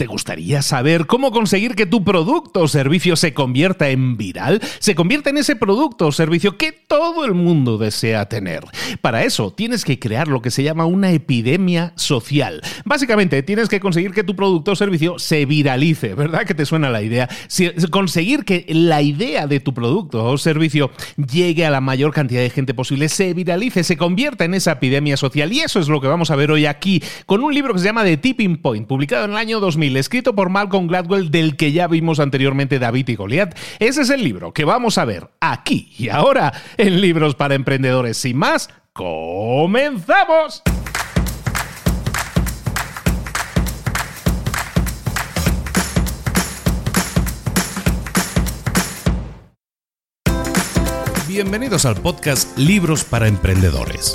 ¿Te gustaría saber cómo conseguir que tu producto o servicio se convierta en viral? Se convierta en ese producto o servicio que todo el mundo desea tener. Para eso tienes que crear lo que se llama una epidemia social. Básicamente tienes que conseguir que tu producto o servicio se viralice, ¿verdad? Que te suena la idea. conseguir que la idea de tu producto o servicio llegue a la mayor cantidad de gente posible, se viralice, se convierta en esa epidemia social. Y eso es lo que vamos a ver hoy aquí con un libro que se llama The Tipping Point, publicado en el año 2000 escrito por Malcolm Gladwell, del que ya vimos anteriormente David y Goliat. Ese es el libro que vamos a ver aquí y ahora en Libros para Emprendedores. Sin más, ¡comenzamos! Bienvenidos al podcast Libros para Emprendedores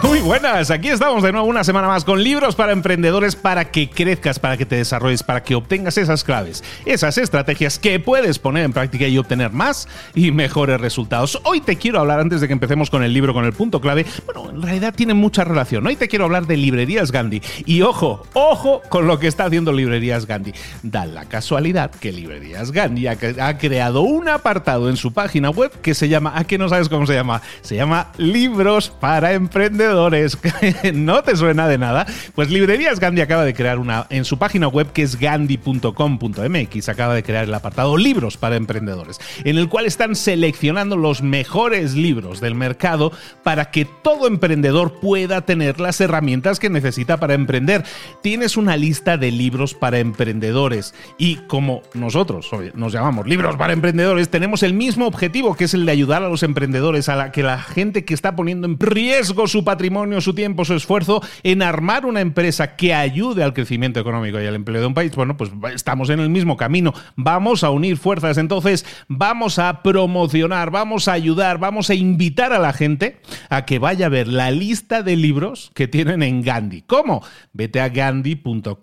Muy buenas, aquí estamos de nuevo una semana más con libros para emprendedores para que crezcas, para que te desarrolles, para que obtengas esas claves, esas estrategias que puedes poner en práctica y obtener más y mejores resultados. Hoy te quiero hablar, antes de que empecemos con el libro, con el punto clave, bueno, en realidad tiene mucha relación. Hoy te quiero hablar de librerías Gandhi. Y ojo, ojo con lo que está haciendo librerías Gandhi. Da la casualidad que librerías Gandhi ha, creado un apartado en su página web que se llama, ¿a qué no sabes cómo se llama? Se llama Libros para Emprendedores ¿No te suena de nada? Pues Librerías Gandhi acaba de crear una en su página web que es gandhi.com.mx. Acaba de crear el apartado Libros para Emprendedores, en el cual están seleccionando los mejores libros del mercado para que todo emprendedor pueda tener las herramientas que necesita para emprender. Tienes una lista de libros para emprendedores y como nosotros nos llamamos libros para emprendedores, tenemos el mismo objetivo que es el de ayudar a los emprendedores a la que la gente que está poniendo en riesgo su patrimonio patrimonio, su tiempo, su esfuerzo en armar una empresa que ayude al crecimiento económico y al empleo de un país, bueno, pues estamos en el mismo camino. Vamos a unir fuerzas, entonces vamos a promocionar, vamos a ayudar, vamos a invitar a la gente a que vaya a ver la lista de libros que tienen en Gandhi. ¿Cómo? Vete a gandhi.com.mx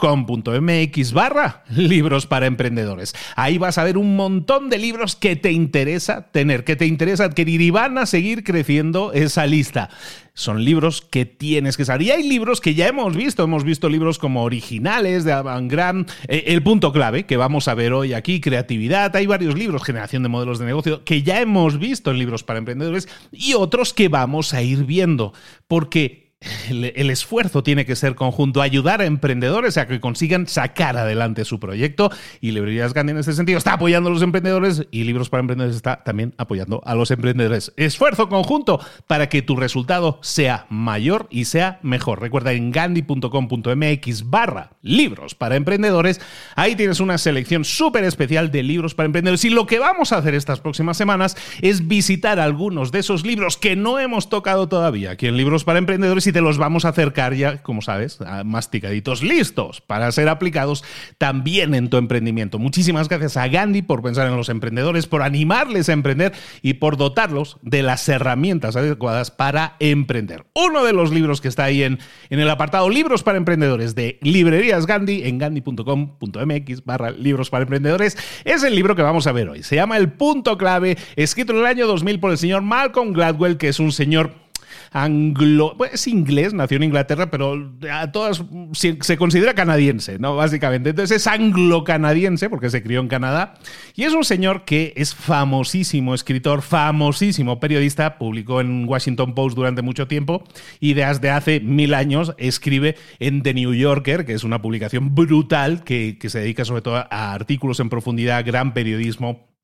barra libros para emprendedores. Ahí vas a ver un montón de libros que te interesa tener, que te interesa adquirir y van a seguir creciendo esa lista son libros que tienes que saber. Y hay libros que ya hemos visto, hemos visto libros como originales de Avangran, eh, El punto clave, que vamos a ver hoy aquí, creatividad, hay varios libros, generación de modelos de negocio, que ya hemos visto en libros para emprendedores y otros que vamos a ir viendo, porque el, esfuerzo tiene que ser conjunto, ayudar a emprendedores a que consigan sacar adelante su proyecto. Y Librerías Gandhi en este sentido está apoyando a los emprendedores y Libros para Emprendedores está también apoyando a los emprendedores. Esfuerzo conjunto para que tu resultado sea mayor y sea mejor. Recuerda en gandhi.com.mx barra libros para emprendedores. Ahí tienes una selección súper especial de libros para emprendedores. Y lo que vamos a hacer estas próximas semanas es visitar algunos de esos libros que no hemos tocado todavía aquí en Libros para Emprendedores te los vamos a acercar ya, como sabes, masticaditos, listos para ser aplicados también en tu emprendimiento. Muchísimas gracias a Gandhi por pensar en los emprendedores, por animarles a emprender y por dotarlos de las herramientas adecuadas para emprender. Uno de los libros que está ahí en, en el apartado Libros para Emprendedores de Librerías Gandhi en gandhi.com.mx barra libros para emprendedores es el libro que vamos a ver hoy. Se llama El Punto Clave, escrito en el año 2000 por el señor Malcolm Gladwell, que es un señor anglo... es inglés, nació en Inglaterra, pero a todas se, se considera canadiense, ¿no? Básicamente. Entonces es anglo-canadiense porque se crió en Canadá. Y es un señor que es famosísimo escritor, famosísimo periodista, publicó en Washington Post durante mucho tiempo y desde hace mil años escribe en The New Yorker, que es una publicación brutal que, que se dedica sobre todo a artículos en profundidad, gran periodismo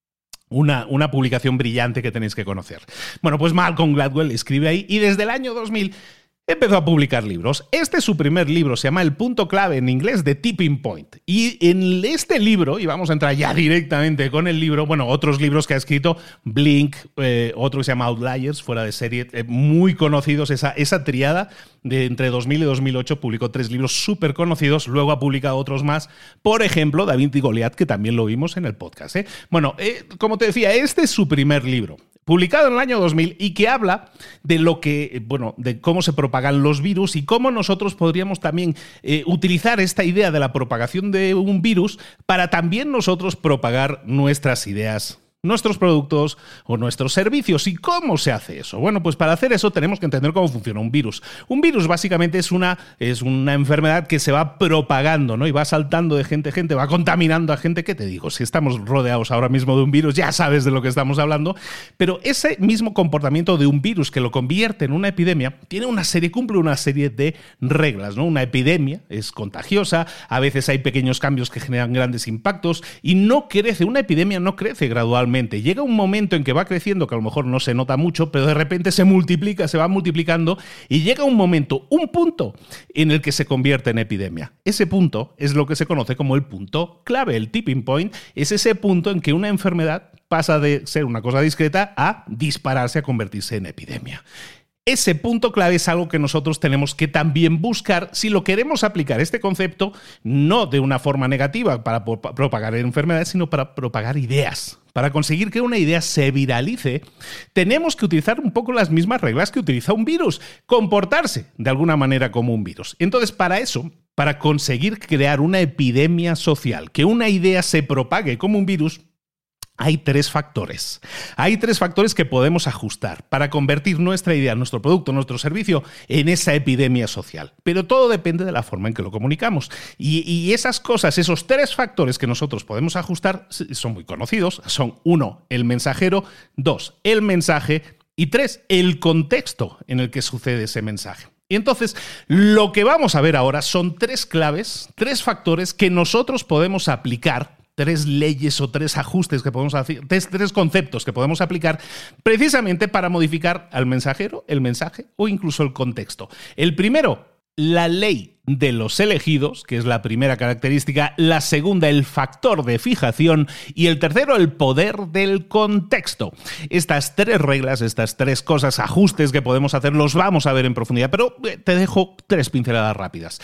una, una, publicación brillante que tenéis que conocer. Bueno, pues Malcolm Gladwell escribe ahí y desde el año 2000 empezó a publicar libros. Este es su primer libro, se llama El punto clave en inglés de Tipping Point. Y en este libro, y vamos a entrar ya directamente con el libro, bueno, otros libros que ha escrito, Blink, eh, otro que se llama Outliers, fuera de serie, eh, muy conocidos, esa, esa triada de entre 2000 y 2008 publicó tres libros súper conocidos, luego ha publicado otros más, por ejemplo, David y Goliath, que también lo vimos en el podcast. ¿eh? Bueno, como te decía, este es su primer libro publicado en el año 2000 y que habla de lo que, bueno, de cómo se propagan los virus y cómo nosotros podríamos también eh, utilizar esta idea de la propagación de un virus para también nosotros propagar nuestras ideas nuestros productos o nuestros servicios. ¿Y cómo se hace eso? Bueno, pues para hacer eso tenemos que entender cómo funciona un virus. Un virus básicamente es una, es una enfermedad que se va propagando, ¿no? Y va saltando de gente a gente, va contaminando a gente. ¿Qué te digo? Si estamos rodeados ahora mismo de un virus, ya sabes de lo que estamos hablando. Pero ese mismo comportamiento de un virus que lo convierte en una epidemia tiene una serie, cumple una serie de reglas, ¿no? Una epidemia es contagiosa, a veces hay pequeños cambios que generan grandes impactos y no crece, una epidemia no crece gradualmente Llega un momento en que va creciendo, que a lo mejor no se nota mucho, pero de repente se multiplica, se va multiplicando y llega un momento, un punto en el que se convierte en epidemia. Ese punto es lo que se conoce como el punto clave, el tipping point, es ese punto en que una enfermedad pasa de ser una cosa discreta a dispararse, a convertirse en epidemia. Ese punto clave es algo que nosotros tenemos que también buscar si lo queremos aplicar este concepto no de una forma negativa para propagar enfermedades, sino para propagar ideas. Para conseguir que una idea se viralice, tenemos que utilizar un poco las mismas reglas que utiliza un virus, comportarse de alguna manera como un virus. Entonces, para eso, para conseguir crear una epidemia social, que una idea se propague como un virus, hay tres factores. Hay tres factores que podemos ajustar para convertir nuestra idea, nuestro producto, nuestro servicio en esa epidemia social. Pero todo depende de la forma en que lo comunicamos. Y, esas cosas, esos tres factores que nosotros podemos ajustar son muy conocidos. Son uno, el mensajero, dos, el mensaje y tres, el contexto en el que sucede ese mensaje. Y entonces, lo que vamos a ver ahora son tres claves, tres factores que nosotros podemos aplicar tres leyes o tres ajustes que podemos hacer, tres, tres, conceptos que podemos aplicar precisamente para modificar al mensajero, el mensaje o incluso el contexto. El primero, la ley de los elegidos, que es la primera característica, la segunda, el factor de fijación y el tercero, el poder del contexto. Estas tres reglas, estas tres cosas, ajustes que podemos hacer, los vamos a ver en profundidad, pero eh, te dejo tres pinceladas rápidas.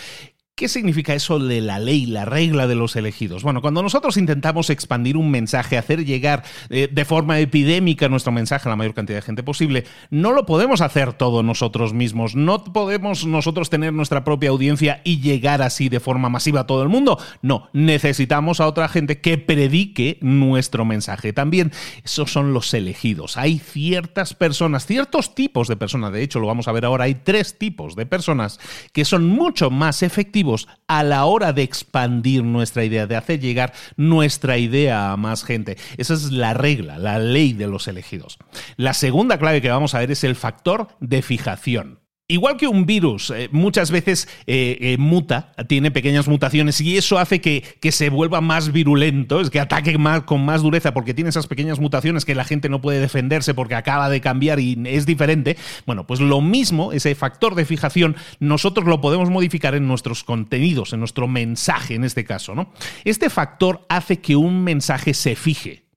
¿Qué significa eso de la ley, la regla de los elegidos? Bueno, cuando nosotros intentamos expandir un mensaje, hacer llegar eh, de forma epidémica nuestro mensaje a la mayor cantidad de gente posible, no lo podemos hacer todos nosotros mismos. No podemos nosotros tener nuestra propia audiencia y llegar así de forma masiva a todo el mundo. No, necesitamos a otra gente que predique nuestro mensaje. También esos son los elegidos. Hay ciertas personas, ciertos tipos de personas, de hecho lo vamos a ver ahora, hay tres tipos de personas que son mucho más efectivos a la hora de expandir nuestra idea, de hacer llegar nuestra idea a más gente. Esa es la regla, la ley de los elegidos. La segunda clave que vamos a ver es el factor de fijación. Igual que un virus, eh, muchas veces eh, eh, muta, tiene pequeñas mutaciones y eso hace que, que, se vuelva más virulento, es que ataque más, con más dureza porque tiene esas pequeñas mutaciones que la gente no puede defenderse porque acaba de cambiar y es diferente. Bueno, pues lo mismo, ese factor de fijación, nosotros lo podemos modificar en nuestros contenidos, en nuestro mensaje en este caso, ¿no? Este factor hace que un mensaje se fije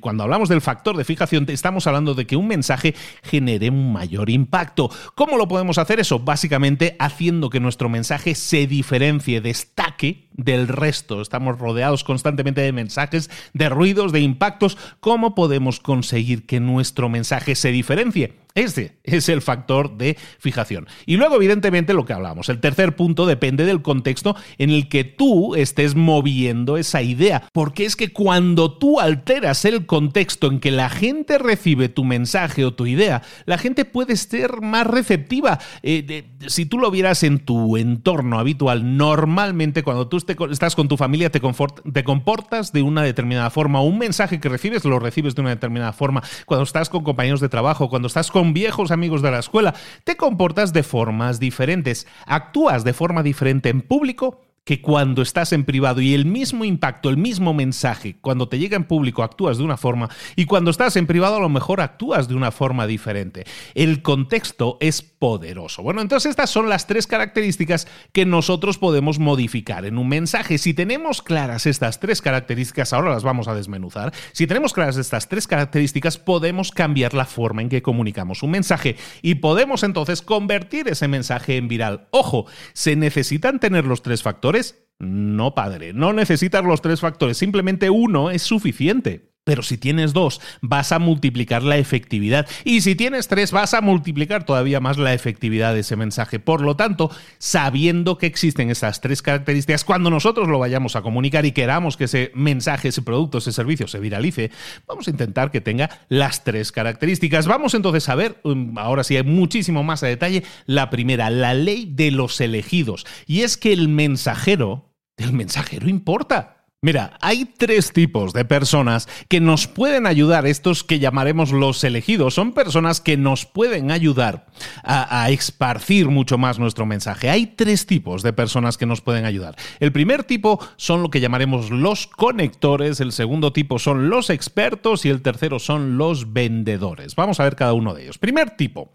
cuando hablamos del factor de fijación, estamos hablando de que un mensaje genere un mayor impacto. ¿Cómo lo podemos hacer eso? Básicamente haciendo que nuestro mensaje se diferencie, destaque del resto. Estamos rodeados constantemente de mensajes, de ruidos, de impactos. ¿Cómo podemos conseguir que nuestro mensaje se diferencie? Este es el factor de fijación. Y luego, evidentemente, lo que hablamos. El tercer punto depende del contexto en el que tú estés moviendo esa idea. Porque es que cuando tú alteras el contexto en que la gente recibe tu mensaje o tu idea, la gente puede ser más receptiva. Eh, si tú lo vieras en tu entorno habitual, normalmente cuando tú estás con tu familia te, te comportas de una determinada forma. Un mensaje que recibes lo recibes de una determinada forma. Cuando estás con compañeros de trabajo, cuando estás con viejos amigos de la escuela, te comportas de formas diferentes, actúas de forma diferente en público que cuando estás en privado y el mismo impacto, el mismo mensaje, cuando te llega en público actúas de una forma y cuando estás en privado a lo mejor actúas de una forma diferente. El contexto es poderoso. Bueno, entonces estas son las tres características que nosotros podemos modificar en un mensaje. Si tenemos claras estas tres características, ahora las vamos a desmenuzar, si tenemos claras estas tres características, podemos cambiar la forma en que comunicamos un mensaje y podemos entonces convertir ese mensaje en viral. Ojo, se necesitan tener los tres factores no, padre, no necesitas los tres factores, simplemente uno es suficiente. Pero si tienes dos, vas a multiplicar la efectividad. Y si tienes tres, vas a multiplicar todavía más la efectividad de ese mensaje. Por lo tanto, sabiendo que existen esas tres características, cuando nosotros lo vayamos a comunicar y queramos que ese mensaje, ese producto, ese servicio se viralice, vamos a intentar que tenga las tres características. Vamos entonces a ver, um, ahora sí hay muchísimo más a detalle, la primera, la ley de los elegidos. Y es que el mensajero, el mensajero importa. Mira, hay tres tipos de personas que nos pueden ayudar, estos que llamaremos los elegidos, son personas que nos pueden ayudar a, esparcir mucho más nuestro mensaje. Hay tres tipos de personas que nos pueden ayudar. El primer tipo son lo que llamaremos los conectores, el segundo tipo son los expertos y el tercero son los vendedores. Vamos a ver cada uno de ellos. Primer tipo.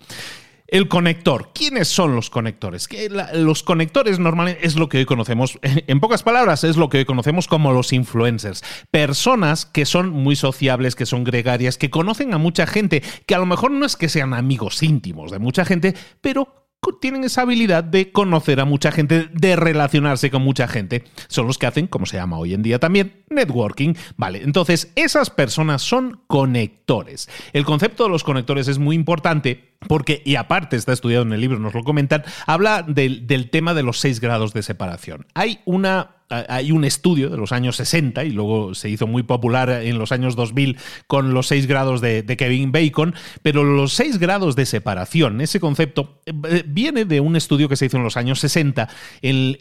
El conector. ¿Quiénes son los conectores? los conectores normalmente es lo que hoy conocemos, en pocas palabras, es lo que hoy conocemos como los influencers. Personas que son muy sociables, que son gregarias, que conocen a mucha gente, que a lo mejor no es que sean amigos íntimos de mucha gente, pero tienen esa habilidad de conocer a mucha gente, de relacionarse con mucha gente. Son los que hacen, como se llama hoy en día también, networking. Vale, entonces esas personas son conectores. El concepto de los conectores es muy importante porque, y aparte está estudiado en el libro, nos lo comentan, habla del, del tema de los seis grados de separación. Hay una hay un estudio de los años 60 y luego se hizo muy popular en los años 2000 con los seis grados de, Kevin Bacon, pero los seis grados de separación, ese concepto eh, viene de un estudio que se hizo en los años 60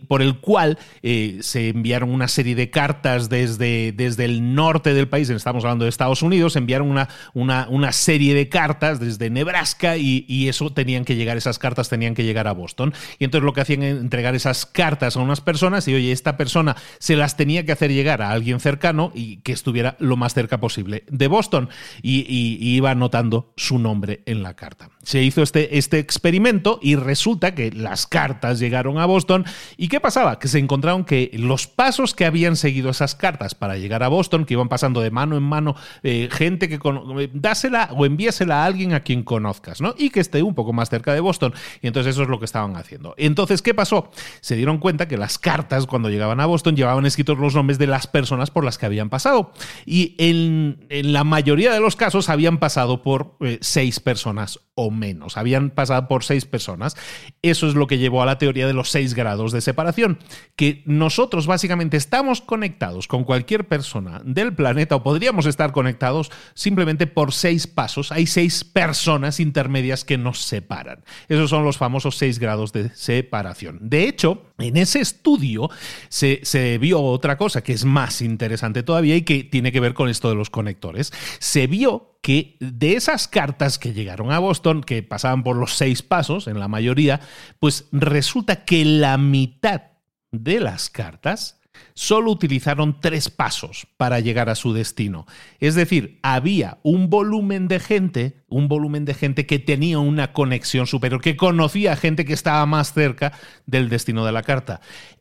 por el cual eh, se enviaron una serie de cartas desde, desde el norte del país, estamos hablando de Estados Unidos, enviaron una, una, una serie de cartas desde Nebraska y, y eso tenían que llegar, esas cartas tenían que llegar a Boston. Y entonces lo que hacían era entregar esas cartas a unas personas y oye, esta persona se las tenía que hacer llegar a alguien cercano y que estuviera lo más cerca posible de Boston y, iba anotando su nombre en la carta. Se hizo este, este experimento y resulta que las cartas llegaron a Boston y ¿qué pasaba? Que se encontraron que los pasos que habían seguido esas cartas para llegar a Boston, que iban pasando de mano en mano, eh, gente que eh, dásela o envíasela a alguien a quien conozcas, ¿no? Y que esté un poco más cerca de Boston. Y entonces eso es lo que estaban haciendo. Entonces, ¿qué pasó? Se dieron cuenta que las cartas cuando llegaban a Boston llevaban escritos los nombres de las personas por las que habían pasado. Y en, la mayoría de los casos habían pasado por eh, seis personas o menos. Habían pasado por seis personas. Eso es lo que llevó a la teoría de los seis grados de separación. Que nosotros básicamente estamos conectados con cualquier persona del planeta o podríamos estar conectados simplemente por seis pasos. Hay seis personas intermedias que nos separan. Esos son los famosos seis grados de separación. De hecho, en ese estudio se, se vio otra cosa que es más interesante todavía y que tiene que ver con esto de los conectores. Se vio que de esas cartas que llegaron a Boston, que pasaban por los seis pasos en la mayoría, pues resulta que la mitad de las cartas solo utilizaron tres pasos para llegar a su destino. Es decir, había un volumen de gente, un volumen de gente que tenía una conexión superior, que conocía a gente que estaba más cerca del destino de la carta.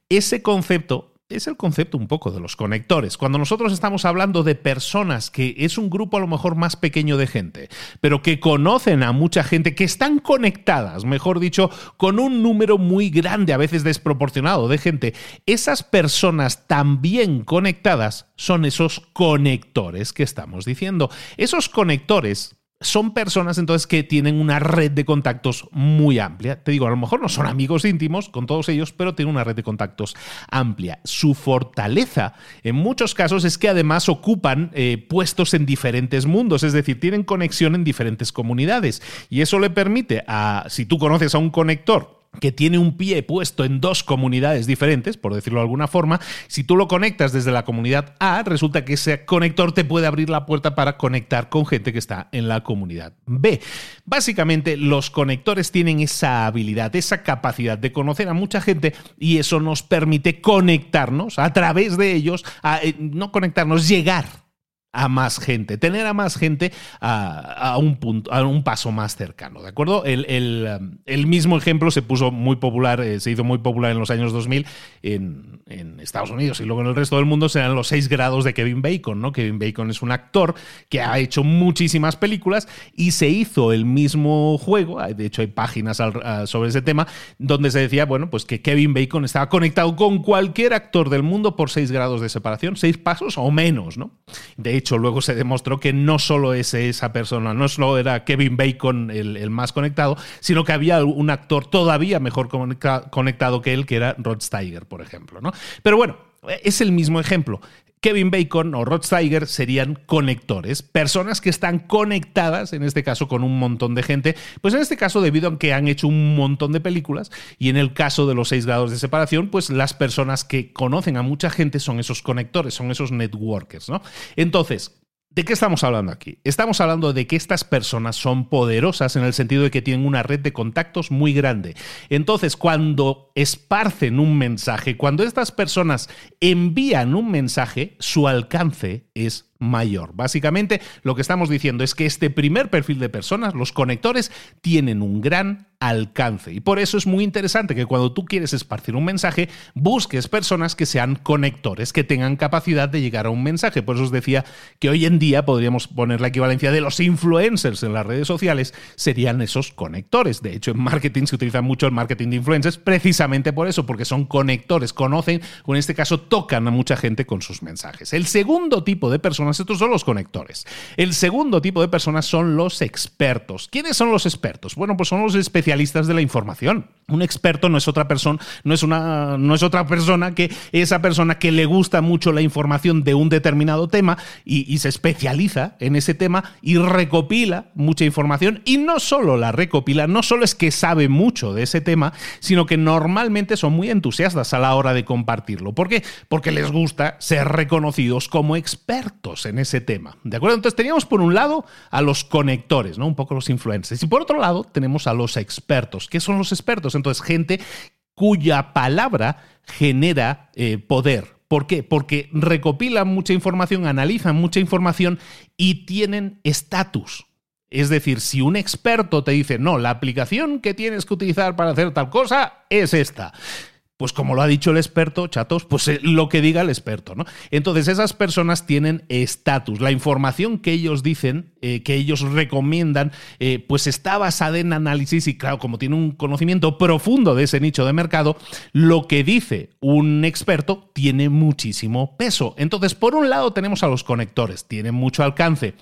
Ese concepto es el concepto un poco de los conectores. Cuando nosotros estamos hablando de personas que es un grupo a lo mejor más pequeño de gente, pero que conocen a mucha gente, que están conectadas, mejor dicho, con un número muy grande, a veces desproporcionado de gente, esas personas también conectadas son esos conectores que estamos diciendo. Esos conectores son personas entonces que tienen una red de contactos muy amplia. Te digo, a lo mejor no son amigos íntimos con todos ellos, pero tienen una red de contactos amplia. Su fortaleza en muchos casos es que además ocupan eh, puestos en diferentes mundos, es decir, tienen conexión en diferentes comunidades. Y eso le permite a, si tú conoces a un conector, que tiene un pie puesto en dos comunidades diferentes, por decirlo de alguna forma, si tú lo conectas desde la comunidad A, resulta que ese conector te puede abrir la puerta para conectar con gente que está en la comunidad B. Básicamente, los conectores tienen esa habilidad, esa capacidad de conocer a mucha gente y eso nos permite conectarnos a través de ellos, eh, no conectarnos, llegar a más gente, tener a más gente a, un punto, a un paso más cercano, ¿de acuerdo? El, um, mismo ejemplo se puso muy popular, eh, se hizo muy popular en los años 2000 en, Estados Unidos y luego en el resto del mundo serán los seis grados de Kevin Bacon, ¿no? Kevin Bacon es un actor que ha hecho muchísimas películas y se hizo el mismo juego, de hecho hay páginas sobre ese tema, donde se decía, bueno, pues que Kevin Bacon estaba conectado con cualquier actor del mundo por seis grados de separación, seis pasos o menos, ¿no? De hecho, luego se demostró que no solo es esa persona, no solo era Kevin Bacon el, más conectado, sino que había un actor todavía mejor conectado que él, que era Rod Steiger, por ejemplo. ¿no? Pero bueno, es el mismo ejemplo. Kevin Bacon o Rod Steiger serían conectores, personas que están conectadas, en este caso con un montón de gente, pues en este caso debido a que han hecho un montón de películas y en el caso de los seis grados de separación, pues las personas que conocen a mucha gente son esos conectores, son esos networkers, ¿no? Entonces, ¿De qué estamos hablando aquí? Estamos hablando de que estas personas son poderosas en el sentido de que tienen una red de contactos muy grande. Entonces, cuando esparcen un mensaje, cuando estas personas envían un mensaje, su alcance es mayor. Básicamente, lo que estamos diciendo es que este primer perfil de personas, los conectores, tienen un gran alcance. Y por eso es muy interesante que cuando tú quieres esparcir un mensaje, busques personas que sean conectores, que tengan capacidad de llegar a un mensaje. Por eso os decía que hoy en día podríamos poner la equivalencia de los influencers en las redes sociales, serían esos conectores. De hecho, en marketing se utiliza mucho el marketing de influencers precisamente por eso, porque son conectores, conocen o en este caso tocan a mucha gente con sus mensajes. El segundo tipo de personas estos son los conectores. El segundo tipo de personas son los expertos. ¿Quiénes son los expertos? Bueno, pues son los especialistas de la información. Un experto no es otra persona, no es una, no es otra persona que esa persona que le gusta mucho la información de un determinado tema y se especializa en ese tema y recopila mucha información y no solo la recopila, no solo es que sabe mucho de ese tema, sino que normalmente son muy entusiastas a la hora de compartirlo. ¿Por qué? Porque les gusta ser reconocidos como expertos en ese tema. ¿De acuerdo? Entonces teníamos por un lado a los conectores, ¿no? Un poco los influencers. Y por otro lado tenemos a los expertos. ¿Qué son los expertos? Entonces, gente cuya palabra genera eh, poder. ¿Por qué? Porque recopilan mucha información, analizan mucha información y tienen estatus. Es decir, si un experto te dice, no, la aplicación que tienes que utilizar para hacer tal cosa es esta pues como lo ha dicho el experto, chatos, pues eh, lo que diga el experto, ¿no? Entonces esas personas tienen estatus. La información que ellos dicen, eh, que ellos recomiendan, eh, pues está basada en análisis y claro, como tiene un conocimiento profundo de ese nicho de mercado, lo que dice un experto tiene muchísimo peso. Entonces, por un lado tenemos a los conectores, tienen mucho alcance.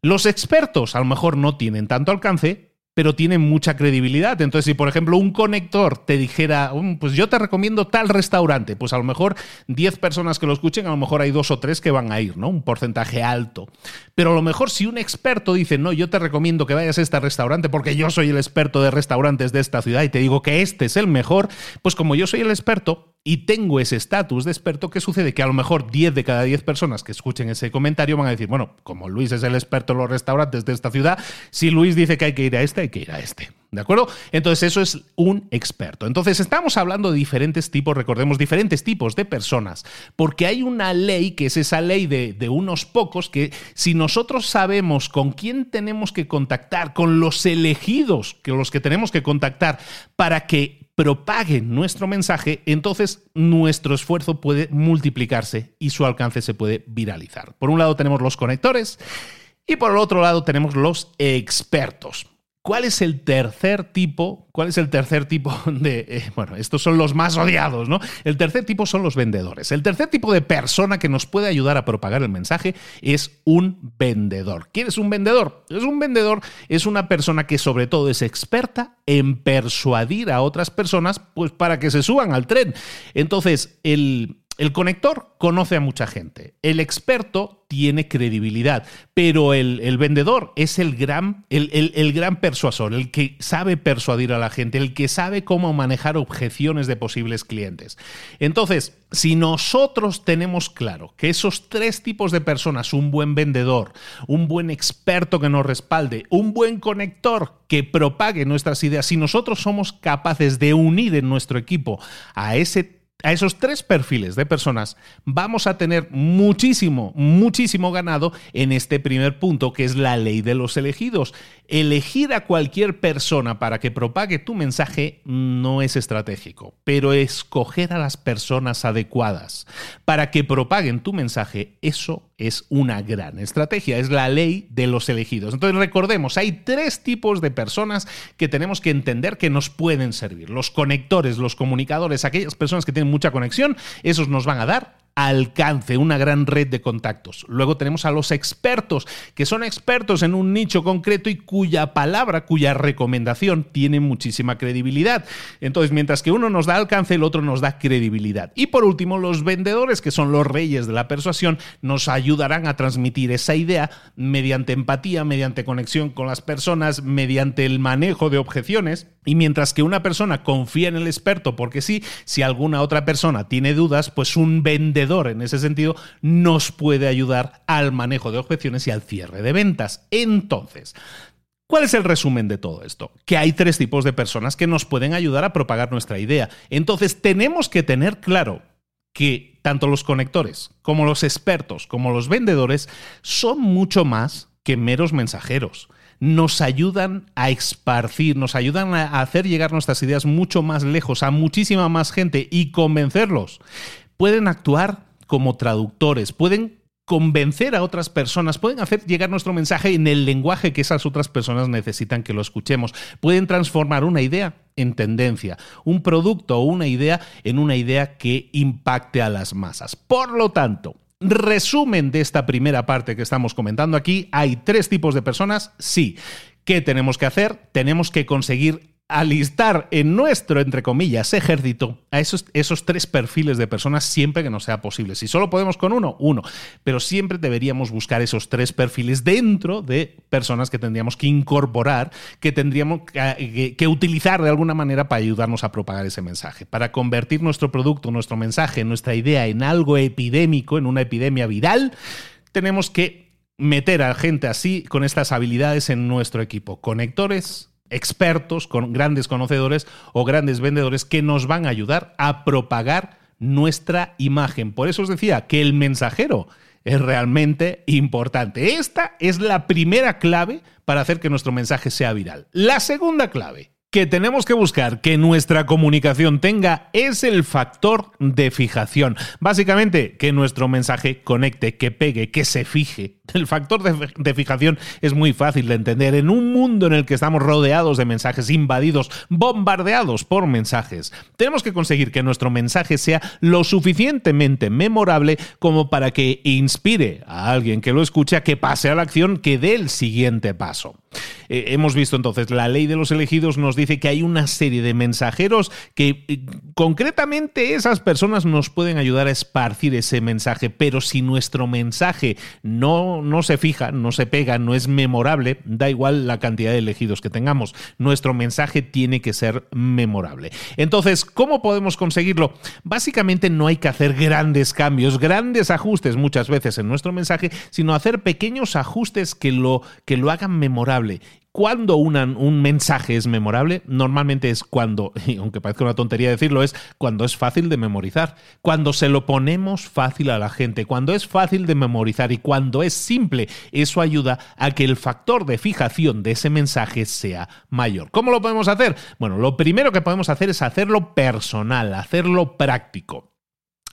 Los expertos a lo mejor no tienen tanto alcance, pero tiene mucha credibilidad. Entonces, si por ejemplo un conector te dijera, mm, pues yo te recomiendo tal restaurante, pues a lo mejor 10 personas que lo escuchen, a lo mejor hay dos o tres que van a ir, ¿no? Un porcentaje alto. Pero a lo mejor si un experto dice, no, yo te recomiendo que vayas a este restaurante porque yo soy el experto de restaurantes de esta ciudad y te digo que este es el mejor, pues como yo soy el experto, y tengo ese estatus de experto, ¿qué sucede? Que a lo mejor 10 de cada 10 personas que escuchen ese comentario van a decir, bueno, como Luis es el experto en los restaurantes de esta ciudad, si Luis dice que hay que ir a este, que ir a este. ¿De acuerdo? Entonces eso es un experto. Entonces estamos hablando de diferentes tipos, recordemos, diferentes tipos de personas, porque hay una ley que es esa ley de, de, unos pocos que si nosotros sabemos con quién tenemos que contactar, con los elegidos, que los que tenemos que contactar para que propaguen nuestro mensaje, entonces nuestro esfuerzo puede multiplicarse y su alcance se puede viralizar. Por un lado tenemos los conectores y por el otro lado tenemos los expertos. ¿Cuál es el tercer tipo? ¿Cuál es el tercer tipo de... Eh, bueno, estos son los más odiados, ¿no? El tercer tipo son los vendedores. El tercer tipo de persona que nos puede ayudar a propagar el mensaje es un vendedor. ¿Quién es un vendedor? Es un vendedor, es una persona que sobre todo es experta en persuadir a otras personas pues para que se suban al tren. Entonces, el, el conector conoce a mucha gente, el experto tiene credibilidad, pero el, vendedor es el gran, el, el, gran persuasor, el que sabe persuadir a la gente, el que sabe cómo manejar objeciones de posibles clientes. Entonces, si nosotros tenemos claro que esos tres tipos de personas, un buen vendedor, un buen experto que nos respalde, un buen conector que propague nuestras ideas, si nosotros somos capaces de unir en nuestro equipo a ese a esos tres perfiles de personas, vamos a tener muchísimo, muchísimo ganado en este primer punto, que es la ley de los elegidos. Elegir a cualquier persona para que propague tu mensaje no es estratégico, pero escoger a las personas adecuadas para que propaguen tu mensaje, eso es una gran estrategia, es la ley de los elegidos. Entonces recordemos, hay tres tipos de personas que tenemos que entender que nos pueden servir. Los conectores, los comunicadores, aquellas personas que tienen mucha conexión, esos nos van a dar alcance, una gran red de contactos. Luego tenemos a los expertos, que son expertos en un nicho concreto y cuya palabra, cuya recomendación tiene muchísima credibilidad. Entonces, mientras que uno nos da alcance, el otro nos da credibilidad. Y por último, los vendedores, que son los reyes de la persuasión, nos ayudarán a transmitir esa idea mediante empatía, mediante conexión con las personas, mediante el manejo de objeciones. Y mientras que una persona confía en el experto porque sí, si alguna otra persona tiene dudas, pues un vendedor en ese sentido nos puede ayudar al manejo de objeciones y al cierre de ventas. Entonces, ¿Cuál es el resumen de todo esto? Que hay tres tipos de personas que nos pueden ayudar a propagar nuestra idea. Entonces tenemos que tener claro que tanto los conectores como los expertos como los vendedores son mucho más que meros mensajeros. Nos ayudan a esparcir, nos ayudan a hacer llegar nuestras ideas mucho más lejos, a muchísima más gente y convencerlos pueden actuar como traductores, pueden convencer a otras personas, pueden hacer llegar nuestro mensaje en el lenguaje que esas otras personas necesitan que lo escuchemos, pueden transformar una idea en tendencia, un producto o una idea en una idea que impacte a las masas. Por lo tanto, resumen de esta primera parte que estamos comentando aquí, hay tres tipos de personas, sí. ¿Qué tenemos que hacer? Tenemos que conseguir alistar en nuestro, entre comillas, ejército a esos, esos tres perfiles de personas siempre que nos sea posible. Si solo podemos con uno, uno. Pero siempre deberíamos buscar esos tres perfiles dentro de personas que tendríamos que incorporar, que tendríamos que, que utilizar de alguna manera para ayudarnos a propagar ese mensaje, para convertir nuestro producto, nuestro mensaje, nuestra idea en algo epidémico, en una epidemia viral. Tenemos que meter a gente así, con estas habilidades en nuestro equipo. Conectores, expertos, con grandes conocedores o grandes vendedores que nos van a ayudar a propagar nuestra imagen. Por eso os decía que el mensajero es realmente importante. Esta es la primera clave para hacer que nuestro mensaje sea viral. La segunda clave que tenemos que buscar que nuestra comunicación tenga es el factor de fijación. Básicamente, que nuestro mensaje conecte, que pegue, que se fije. El factor de, fijación es muy fácil de entender. En un mundo en el que estamos rodeados de mensajes, invadidos, bombardeados por mensajes, tenemos que conseguir que nuestro mensaje sea lo suficientemente memorable como para que inspire a alguien que lo escuche a que pase a la acción, que dé el siguiente paso. Eh, hemos visto entonces, la ley de los elegidos nos dice que hay una serie de mensajeros que eh, concretamente esas personas nos pueden ayudar a esparcir ese mensaje, pero si nuestro mensaje no, no se fija, no se pega, no es memorable, da igual la cantidad de elegidos que tengamos, nuestro mensaje tiene que ser memorable. Entonces, ¿cómo podemos conseguirlo? Básicamente no hay que hacer grandes cambios, grandes ajustes muchas veces en nuestro mensaje, sino hacer pequeños ajustes que lo, que lo hagan memorable cuando un mensaje es memorable, normalmente es cuando, aunque parezca una tontería decirlo, es cuando es fácil de memorizar, cuando se lo ponemos fácil a la gente, cuando es fácil de memorizar y cuando es simple, eso ayuda a que el factor de fijación de ese mensaje sea mayor. ¿Cómo lo podemos hacer? Bueno, lo primero que podemos hacer es hacerlo personal, hacerlo práctico.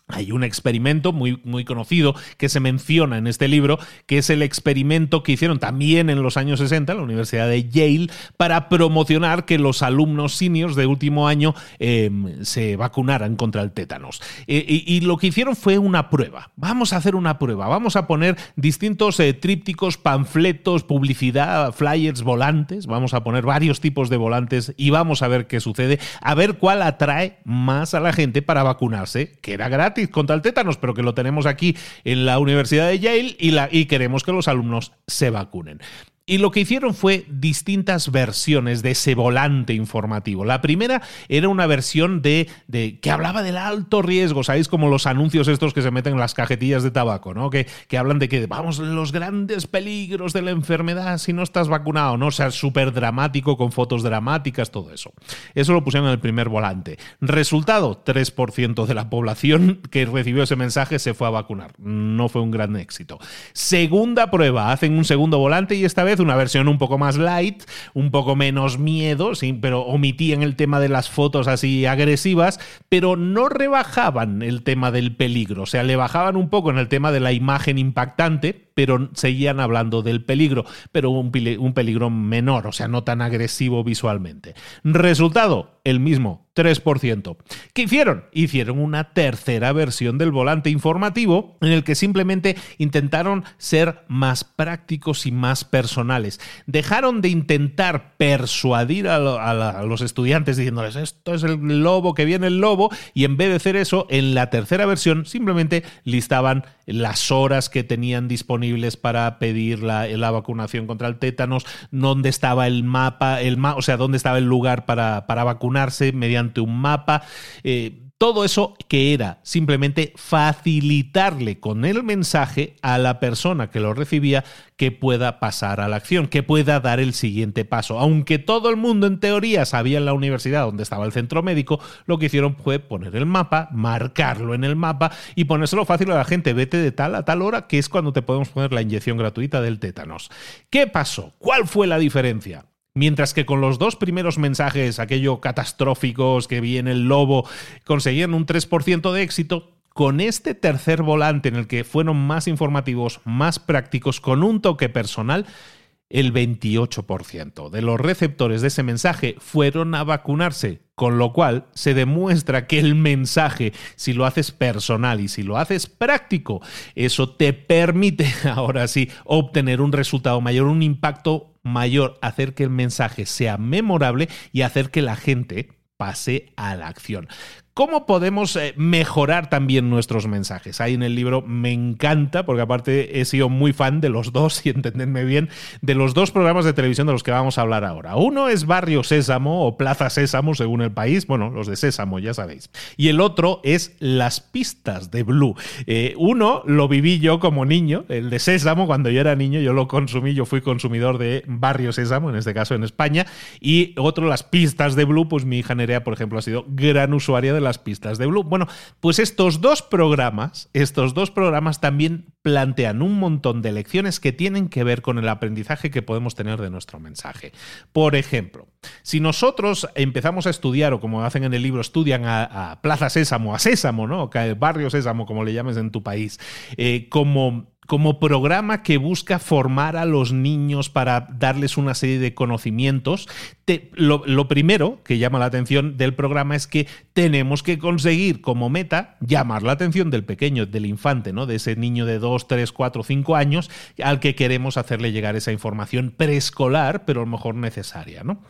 Hay un experimento muy, muy conocido que se menciona en este libro, que es el experimento que hicieron también en los años 60 en la Universidad de Yale para promocionar que los alumnos seniors de último año em, se vacunaran contra el tétanos. Eh, y, lo que hicieron fue una prueba. Vamos a hacer una prueba. Vamos a poner distintos eh, trípticos, panfletos, publicidad, flyers, volantes. Vamos a poner varios tipos de volantes y vamos a ver qué sucede. A ver cuál atrae más a la gente para vacunarse, que era gratis contra el tétanos, pero que lo tenemos aquí en la Universidad de Yale y, la, y queremos que los alumnos se vacunen. Y lo que hicieron fue distintas versiones de ese volante informativo. La primera era una versión de, de, que hablaba del alto riesgo, ¿sabéis? Como los anuncios estos que se meten en las cajetillas de tabaco, ¿no? Que, que hablan de que, vamos, los grandes peligros de la enfermedad si no estás vacunado, ¿no? O sea, súper dramático, con fotos dramáticas, todo eso. Eso lo pusieron en el primer volante. Resultado, 3% de la población que recibió ese mensaje se fue a vacunar. No fue un gran éxito. Segunda prueba, hacen un segundo volante y esta vez una versión un poco más light, un poco menos miedo, pero omitían el tema de las fotos así agresivas, pero no rebajaban el tema del peligro, o sea, le bajaban un poco en el tema de la imagen impactante, pero seguían hablando del peligro, pero un, un peligro menor, o sea, no tan agresivo visualmente. Resultado, el mismo, 3%. ¿Qué hicieron? Hicieron una tercera versión del volante informativo en el que simplemente intentaron ser más prácticos y más personales. Dejaron de intentar persuadir a, los estudiantes diciéndoles esto es el lobo, que viene el lobo, y en vez de hacer eso, en la tercera versión simplemente listaban las horas que tenían disponibles para pedir la, vacunación contra el tétanos, dónde estaba el mapa, el o sea, dónde estaba el lugar para, para vacunarse mediante un mapa. Eh, todo eso que era simplemente facilitarle con el mensaje a la persona que lo recibía que pueda pasar a la acción, que pueda dar el siguiente paso. Aunque todo el mundo en teoría sabía en la universidad dónde estaba el centro médico, lo que hicieron fue poner el mapa, marcarlo en el mapa y ponérselo fácil a la gente. Vete de tal a tal hora, que es cuando te podemos poner la inyección gratuita del tétanos. ¿Qué pasó? ¿Cuál fue la diferencia? Mientras que con los dos primeros mensajes, aquello catastróficos que viene el lobo, conseguían un 3% de éxito, con este tercer volante en el que fueron más informativos, más prácticos, con un toque personal, el 28% de los receptores de ese mensaje fueron a vacunarse, con lo cual se demuestra que el mensaje, si lo haces personal y si lo haces práctico, eso te permite ahora sí obtener un resultado mayor, un impacto mayor, hacer que el mensaje sea memorable y hacer que la gente pase a la acción. ¿Cómo podemos eh, mejorar también nuestros mensajes? Ahí en el libro me encanta, porque aparte he sido muy fan de los dos, y entenderme bien, de los dos programas de televisión de los que vamos a hablar ahora. Uno es Barrio Sésamo o Plaza Sésamo, según el país, bueno, los de Sésamo, ya sabéis. Y el otro es Las Pistas de Blue. Eh, uno lo viví yo como niño, el de Sésamo, cuando yo era niño, yo lo consumí, yo fui consumidor de Barrio Sésamo, en este caso en España, y otro, Las Pistas de Blue, pues mi hija Nerea, por ejemplo, ha sido gran usuaria de las pistas de Blue. Bueno, pues estos dos programas, estos dos programas también plantean un montón de lecciones que tienen que ver con el aprendizaje que podemos tener de nuestro mensaje. Por ejemplo, si nosotros empezamos a estudiar, o como hacen en el libro, estudian a, Plaza Sésamo, a Sésamo, ¿no? Barrio Sésamo, como le llames en tu país, eh, como como programa que busca formar a los niños para darles una serie de conocimientos, lo, primero que llama la atención del programa es que tenemos que conseguir como meta llamar la atención del pequeño, del infante, ¿no? de ese niño de 2, 3, 4, 5 años al que queremos hacerle llegar esa información preescolar, pero a lo mejor necesaria. ¿no?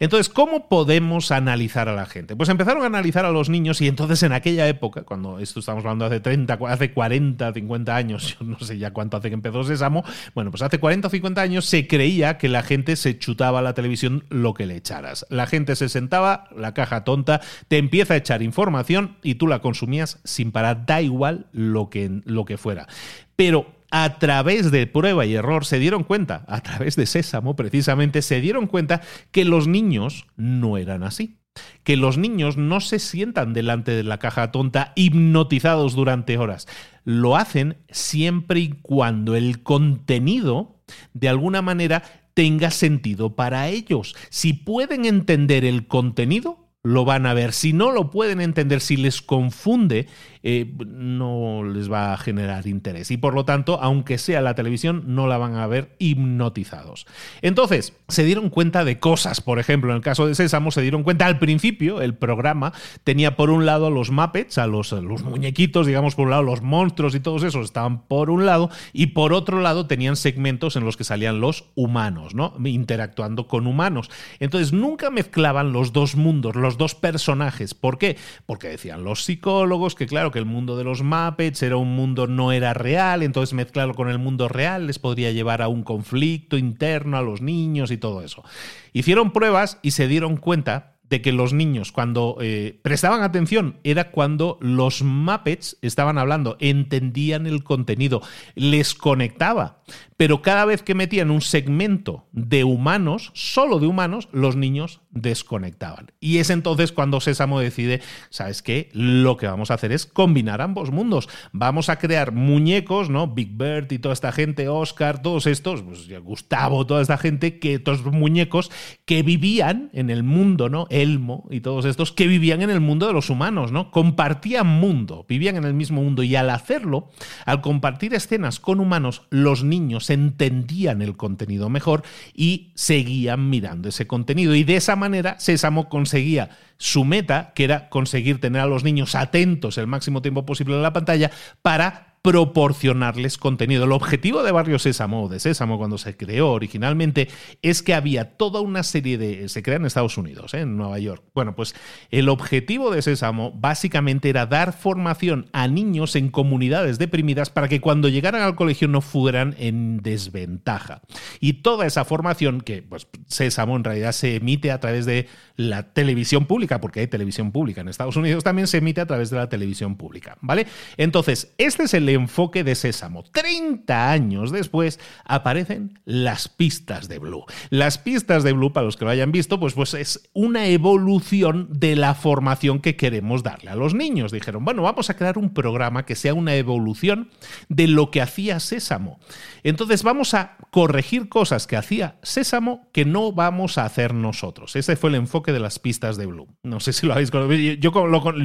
Entonces, ¿cómo podemos analizar a la gente? Pues empezaron a analizar a los niños y entonces en aquella época, cuando esto estamos hablando hace 30, hace 40, 50 años, yo no sé ya cuánto hace que empezó Sésamo, bueno, pues hace 40 o 50 años se creía que la gente se chutaba a la televisión lo que le echaras. La gente se sentaba, la caja tonta, te empieza a echar información y tú la consumías sin parar, da igual lo que, lo que fuera. Pero a través de prueba y error se dieron cuenta, a través de Sésamo precisamente, se dieron cuenta que los niños no eran así. Que los niños no se sientan delante de la caja tonta hipnotizados durante horas. Lo hacen siempre y cuando el contenido, de alguna manera, tenga sentido para ellos. Si pueden entender el contenido, lo van a ver. Si no lo pueden entender, si les confunde, eh, no les va a generar interés. Y por lo tanto, aunque sea la televisión, no la van a ver hipnotizados. Entonces, se dieron cuenta de cosas. Por ejemplo, en el caso de Sésamo, se dieron cuenta al principio, el programa tenía por un lado los Muppets, a los, los muñequitos, digamos, por un lado los monstruos y todos esos estaban por un lado, y por otro lado tenían segmentos en los que salían los humanos, ¿no? Interactuando con humanos. Entonces, nunca mezclaban los dos mundos, los dos personajes. ¿Por qué? Porque decían los psicólogos que, claro, que el mundo de los Muppets era un mundo no era real, entonces mezclarlo con el mundo real les podría llevar a un conflicto interno a los niños y todo eso. Hicieron pruebas y se dieron cuenta de que los niños cuando eh, prestaban atención era cuando los Muppets estaban hablando, entendían el contenido, les conectaba. Pero cada vez que metían un segmento de humanos, solo de humanos, los niños desconectaban. Y es entonces cuando Sésamo decide, ¿sabes qué? Lo que vamos a hacer es combinar ambos mundos. Vamos a crear muñecos, ¿no? Big Bird y toda esta gente, Oscar, todos estos, pues, Gustavo, toda esta gente, que estos muñecos que vivían en el mundo, ¿no? Elmo y todos estos que vivían en el mundo de los humanos, ¿no? Compartían mundo, vivían en el mismo mundo y al hacerlo, al compartir escenas con humanos, los niños entendían el contenido mejor y seguían mirando ese contenido. Y de esa manera Sésamo conseguía su meta, que era conseguir tener a los niños atentos el máximo tiempo posible en la pantalla para proporcionarles contenido. El objetivo de Barrio Sésamo, de Sésamo, cuando se creó originalmente, es que había toda una serie de... Se crea en Estados Unidos, ¿eh? en Nueva York. Bueno, pues el objetivo de Sésamo básicamente era dar formación a niños en comunidades deprimidas para que cuando llegaran al colegio no fueran en desventaja. Y toda esa formación, que pues Sésamo en realidad se emite a través de la televisión pública, porque hay televisión pública en Estados Unidos, también se emite a través de la televisión pública, ¿vale? Entonces, este es el enfoque de Sésamo. 30 años después aparecen las pistas de Blue. Las pistas de Blue, para los que lo hayan visto, pues, pues es una evolución de la formación que queremos darle a los niños. Dijeron, bueno, vamos a crear un programa que sea una evolución de lo que hacía Sésamo. Entonces vamos a corregir cosas que hacía Sésamo que no vamos a hacer nosotros. Ese fue el enfoque de las pistas de Blue. No sé si lo habéis conocido. Yo,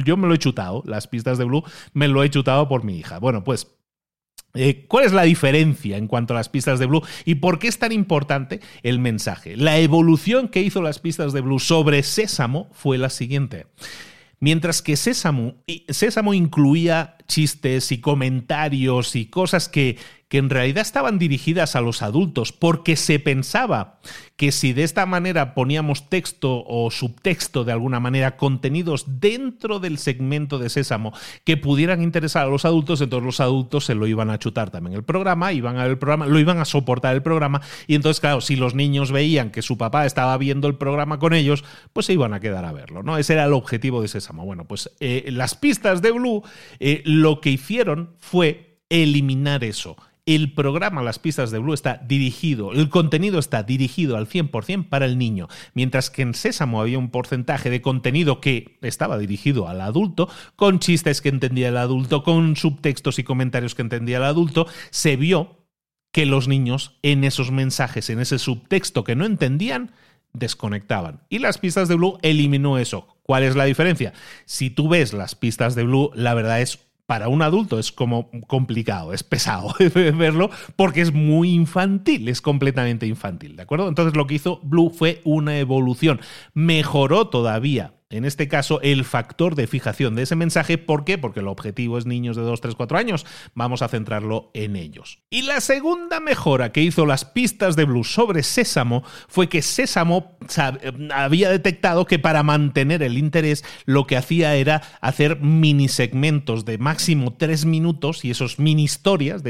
yo me lo he chutado, las pistas de Blue me lo he chutado por mi hija. Bueno, pues eh, ¿Cuál es la diferencia en cuanto a las pistas de Blue y por qué es tan importante el mensaje? La evolución que hizo las pistas de Blue sobre Sésamo fue la siguiente. Mientras que Sésamo, Sésamo incluía chistes y comentarios y cosas que, que en realidad estaban dirigidas a los adultos, porque se pensaba que si de esta manera poníamos texto o subtexto de alguna manera, contenidos dentro del segmento de Sésamo que pudieran interesar a los adultos, entonces los adultos se lo iban a chutar también el programa, iban a ver el programa, lo iban a soportar el programa, y entonces, claro, si los niños veían que su papá estaba viendo el programa con ellos, pues se iban a quedar a verlo, ¿no? Ese era el objetivo de Sésamo. Bueno, pues eh, las pistas de Blue eh, lo que hicieron fue eliminar eso el programa Las pistas de Blue está dirigido, el contenido está dirigido al 100% para el niño, mientras que en Sésamo había un porcentaje de contenido que estaba dirigido al adulto, con chistes que entendía el adulto, con subtextos y comentarios que entendía el adulto, se vio que los niños en esos mensajes, en ese subtexto que no entendían, desconectaban. Y las pistas de Blue eliminó eso. ¿Cuál es la diferencia? Si tú ves las pistas de Blue, la verdad es para un adulto es como complicado, es pesado verlo porque es muy infantil, es completamente infantil, ¿de acuerdo? Entonces lo que hizo Blue fue una evolución, mejoró todavía en este caso, el factor de fijación de ese mensaje. ¿Por qué? Porque el objetivo es niños de 2, 3, 4 años. Vamos a centrarlo en ellos. Y la segunda mejora que hizo las pistas de Blue sobre Sésamo fue que Sésamo había detectado que para mantener el interés lo que hacía era hacer mini segmentos de máximo 3 minutos y esos mini historias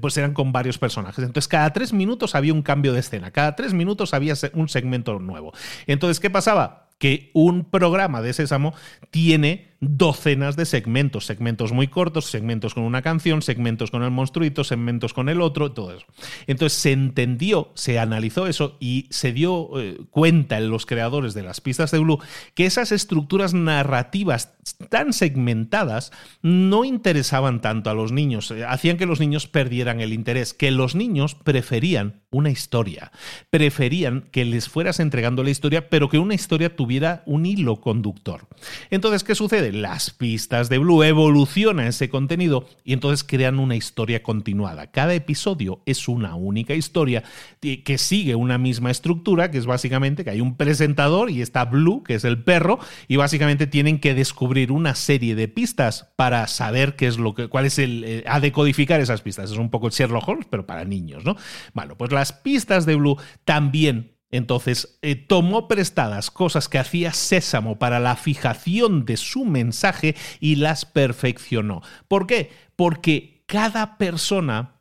pues eran con varios personajes. Entonces cada 3 minutos había un cambio de escena, cada 3 minutos había un segmento nuevo. Entonces, ¿qué pasaba? Que un programa de Sésamo tiene docenas de segmentos, segmentos muy cortos, segmentos con una canción, segmentos con el monstruito, segmentos con el otro, todo eso. Entonces se entendió, se analizó eso y se dio eh, cuenta en los creadores de las pistas de Blue que esas estructuras narrativas tan segmentadas no interesaban tanto a los niños, eh, hacían que los niños perdieran el interés, que los niños preferían una historia, preferían que les fueras entregando la historia, pero que una historia tuviera un hilo conductor. Entonces, ¿qué sucede? Las pistas de Blue, evoluciona ese contenido y entonces crean una historia continuada. Cada episodio es una única historia que sigue una misma estructura, que es básicamente que hay un presentador y está Blue, que es el perro, y básicamente tienen que descubrir una serie de pistas para saber qué es lo que, cuál es el, eh, a decodificar esas pistas. Es un poco el Sherlock Holmes, pero para niños, ¿no? Bueno, pues las pistas de Blue también entonces, eh, tomó prestadas cosas que hacía Sésamo para la fijación de su mensaje y las perfeccionó. ¿Por qué? Porque cada persona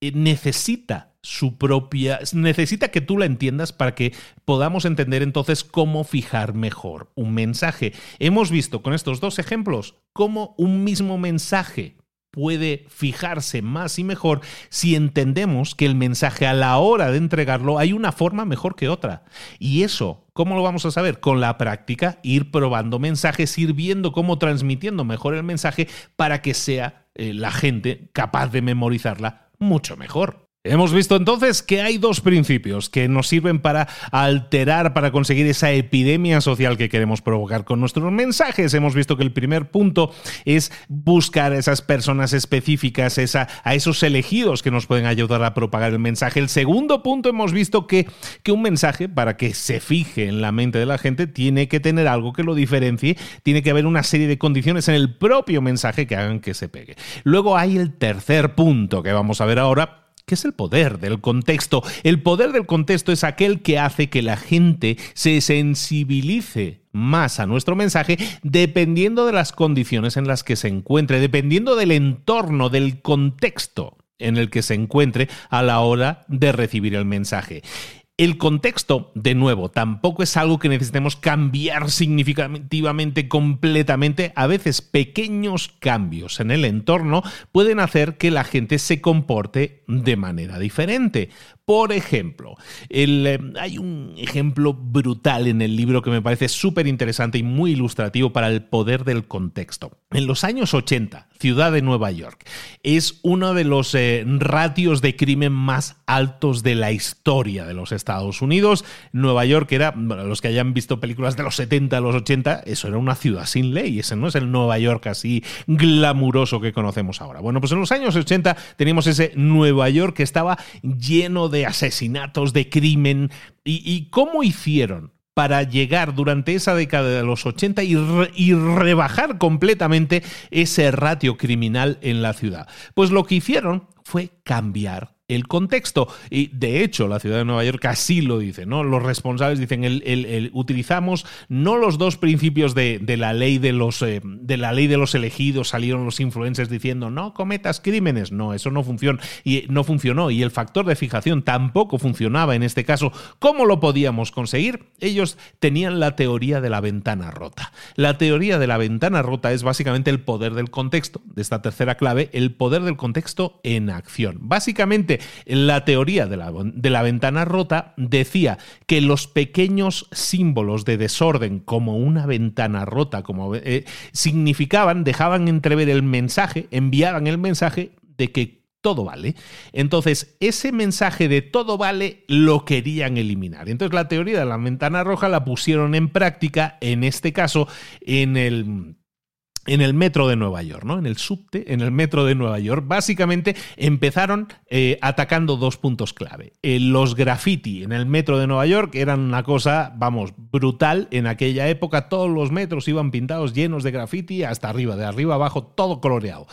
eh, necesita su propia, necesita que tú la entiendas para que podamos entender entonces cómo fijar mejor un mensaje. Hemos visto con estos dos ejemplos cómo un mismo mensaje puede fijarse más y mejor si entendemos que el mensaje a la hora de entregarlo hay una forma mejor que otra. Y eso, ¿cómo lo vamos a saber? Con la práctica, ir probando mensajes, ir viendo cómo transmitiendo mejor el mensaje para que sea eh, la gente capaz de memorizarla mucho mejor. Hemos visto entonces que hay dos principios que nos sirven para alterar, para conseguir esa epidemia social que queremos provocar con nuestros mensajes. Hemos visto que el primer punto es buscar a esas personas específicas, a esos elegidos que nos pueden ayudar a propagar el mensaje. El segundo punto hemos visto que, que un mensaje, para que se fije en la mente de la gente, tiene que tener algo que lo diferencie, tiene que haber una serie de condiciones en el propio mensaje que hagan que se pegue. Luego hay el tercer punto que vamos a ver ahora ¿Qué es el poder del contexto? El poder del contexto es aquel que hace que la gente se sensibilice más a nuestro mensaje dependiendo de las condiciones en las que se encuentre, dependiendo del entorno, del contexto en el que se encuentre a la hora de recibir el mensaje. El contexto, de nuevo, tampoco es algo que necesitemos cambiar significativamente, completamente. A veces pequeños cambios en el entorno pueden hacer que la gente se comporte de manera diferente. Por ejemplo, eh, hay un ejemplo brutal en el libro que me parece súper interesante y muy ilustrativo para el poder del contexto. En los años 80, ciudad de Nueva York es uno de los eh, ratios de crimen más altos de la historia de los Estados Unidos. Nueva York era, los que hayan visto películas de los 70, los 80, eso era una ciudad sin ley, ese no es el Nueva York así glamuroso que conocemos ahora. Bueno, pues en los años 80 teníamos ese Nueva York que estaba lleno de de asesinatos, de crimen, y, cómo hicieron para llegar durante esa década de los 80 y, y, rebajar completamente ese ratio criminal en la ciudad. Pues lo que hicieron fue cambiar el contexto. Y de hecho, la ciudad de Nueva York así lo dice, ¿no? Los responsables dicen, el, utilizamos no los dos principios de, la ley de, los, eh, de la ley de los elegidos, salieron los influencers diciendo, no cometas crímenes. No, eso no funciona. Y no funcionó. Y el factor de fijación tampoco funcionaba en este caso. ¿Cómo lo podíamos conseguir? Ellos tenían la teoría de la ventana rota. La teoría de la ventana rota es básicamente el poder del contexto. De esta tercera clave, el poder del contexto en acción. Básicamente, la teoría de la, ventana rota decía que los pequeños símbolos de desorden, como una ventana rota, como eh, significaban, dejaban entrever el mensaje, enviaban el mensaje de que todo vale. Entonces, ese mensaje de todo vale lo querían eliminar. Entonces, la teoría de la ventana roja la pusieron en práctica, en este caso, en el en el metro de Nueva York, ¿no? En el subte, en el metro de Nueva York. Básicamente empezaron eh, atacando dos puntos clave. Eh, los graffiti en el metro de Nueva York eran una cosa, vamos, brutal. En aquella época todos los metros iban pintados llenos de graffiti hasta arriba, de arriba abajo, todo coloreado.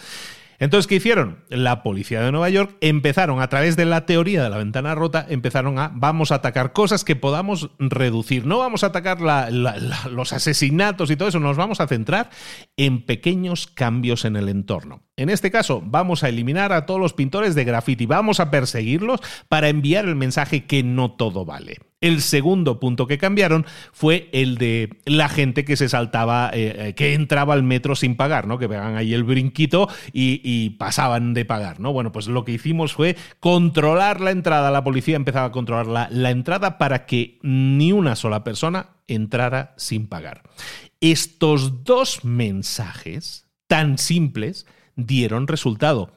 Entonces, ¿qué hicieron? La policía de Nueva York empezaron a través de la teoría de la ventana rota, empezaron a, vamos a atacar cosas que podamos reducir. No vamos a atacar los asesinatos y todo eso, nos vamos a centrar en pequeños cambios en el entorno. En este caso, vamos a eliminar a todos los pintores de graffiti, vamos a perseguirlos para enviar el mensaje que no todo vale. El segundo punto que cambiaron fue el de la gente que se saltaba, eh, eh, que entraba al metro sin pagar, ¿no? Que pegaban ahí el brinquito y, pasaban de pagar, ¿no? Bueno, pues lo que hicimos fue controlar la entrada. La policía empezaba a controlar la, la entrada para que ni una sola persona entrara sin pagar. Estos dos mensajes tan simples dieron resultado.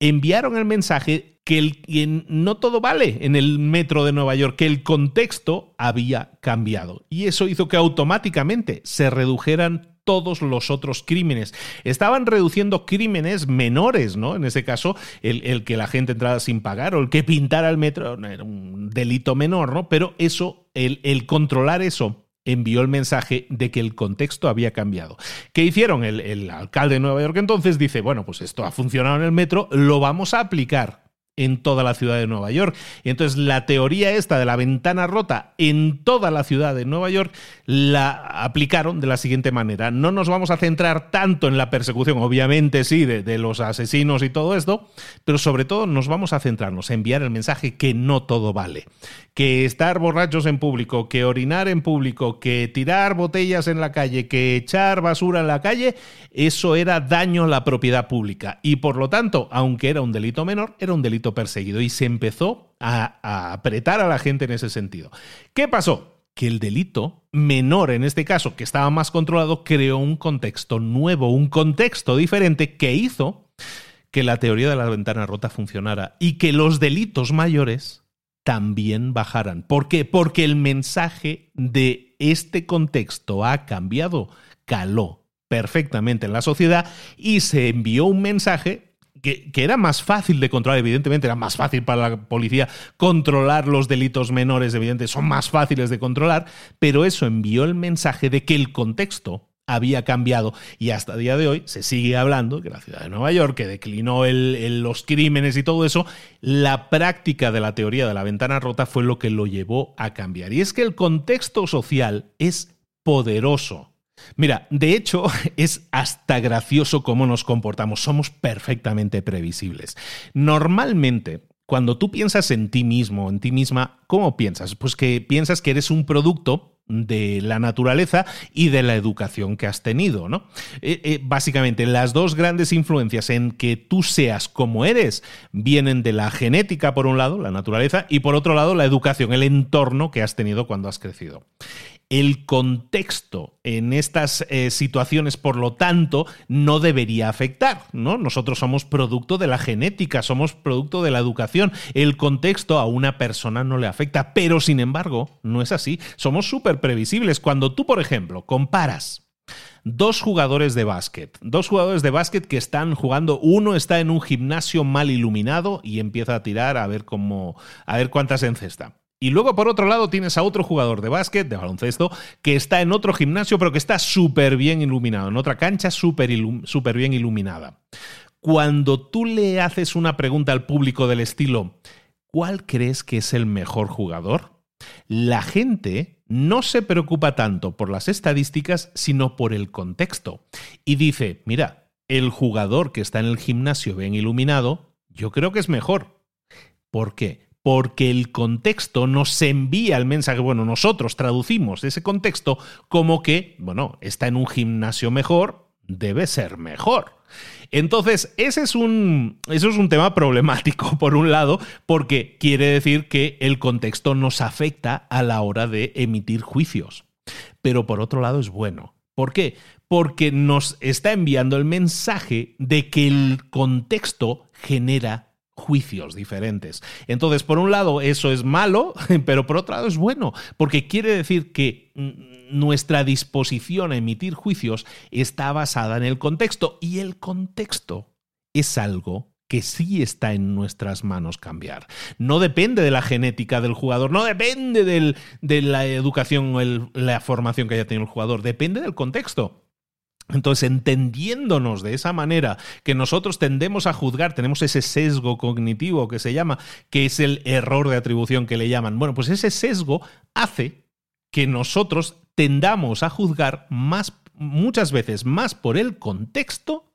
Enviaron el mensaje que el, no todo vale en el metro de Nueva York, que el contexto había cambiado. Y eso hizo que automáticamente se redujeran todos los otros crímenes. Estaban reduciendo crímenes menores, ¿no? En ese caso, el, que la gente entrara sin pagar o el que pintara el metro era un delito menor, ¿no? Pero eso, el, el controlar eso envió el mensaje de que el contexto había cambiado. ¿Qué hicieron? El, el, alcalde de Nueva York entonces dice, bueno, pues esto ha funcionado en el metro, lo vamos a aplicar en toda la ciudad de Nueva York. Y entonces la teoría esta de la ventana rota en toda la ciudad de Nueva York la aplicaron de la siguiente manera. No nos vamos a centrar tanto en la persecución, obviamente sí, de, los asesinos y todo esto, pero sobre todo nos vamos a centrarnos en enviar el mensaje que no todo vale. Que estar borrachos en público, que orinar en público, que tirar botellas en la calle, que echar basura en la calle, eso era daño a la propiedad pública. Y por lo tanto, aunque era un delito menor, era un delito perseguido y se empezó a, apretar a la gente en ese sentido. ¿Qué pasó? Que el delito menor, en este caso, que estaba más controlado, creó un contexto nuevo, un contexto diferente que hizo que la teoría de la ventana rota funcionara y que los delitos mayores también bajaran. ¿Por qué? Porque el mensaje de este contexto ha cambiado, caló perfectamente en la sociedad y se envió un mensaje que, era más fácil de controlar, evidentemente, era más fácil para la policía controlar los delitos menores, evidentemente, son más fáciles de controlar, pero eso envió el mensaje de que el contexto había cambiado y hasta día de hoy se sigue hablando que la ciudad de Nueva York, que declinó los crímenes y todo eso, la práctica de la teoría de la ventana rota fue lo que lo llevó a cambiar. Y es que el contexto social es poderoso. Mira, de hecho es hasta gracioso cómo nos comportamos, somos perfectamente previsibles. Normalmente, cuando tú piensas en ti mismo, en ti misma, ¿cómo piensas? Pues que piensas que eres un producto de la naturaleza y de la educación que has tenido, ¿no? Eh, eh, básicamente, las dos grandes influencias en que tú seas como eres vienen de la genética, por un lado, la naturaleza, y por otro lado, la educación, el entorno que has tenido cuando has crecido. El contexto en estas eh, situaciones, por lo tanto, no debería afectar, ¿no? Nosotros somos producto de la genética, somos producto de la educación. El contexto a una persona no le afecta, pero sin embargo, no es así. Somos súper previsibles. Cuando tú, por ejemplo, comparas dos jugadores de básquet. Dos jugadores de básquet que están jugando. Uno está en un gimnasio mal iluminado y empieza a tirar a ver cómo. a ver cuántas encesta. Y luego, por otro lado, tienes a otro jugador de básquet, de baloncesto, que está en otro gimnasio, pero que está súper bien iluminado, en otra cancha súper bien iluminada. Cuando tú le haces una pregunta al público del estilo, ¿cuál crees que es el mejor jugador? La gente no se preocupa tanto por las estadísticas, sino por el contexto. Y dice, mira, el jugador que está en el gimnasio bien iluminado, yo creo que es mejor. ¿Por qué? Porque el contexto nos envía el mensaje, bueno, nosotros traducimos ese contexto como que, bueno, está en un gimnasio mejor, debe ser mejor. Entonces, ese es un, eso es un tema problemático, por un lado, porque quiere decir que el contexto nos afecta a la hora de emitir juicios. Pero por otro lado es bueno. ¿Por qué? Porque nos está enviando el mensaje de que el contexto genera juicios diferentes. Entonces, por un lado, eso es malo, pero por otro lado es bueno, porque quiere decir que nuestra disposición a emitir juicios está basada en el contexto y el contexto es algo que sí está en nuestras manos cambiar. No depende de la genética del jugador, no depende de la educación o la formación que haya tenido el jugador, depende del contexto. Entonces, entendiéndonos de esa manera que nosotros tendemos a juzgar, tenemos ese sesgo cognitivo que se llama, que es el error de atribución que le llaman. Bueno, pues ese sesgo hace que nosotros tendamos a juzgar más, muchas veces más por el contexto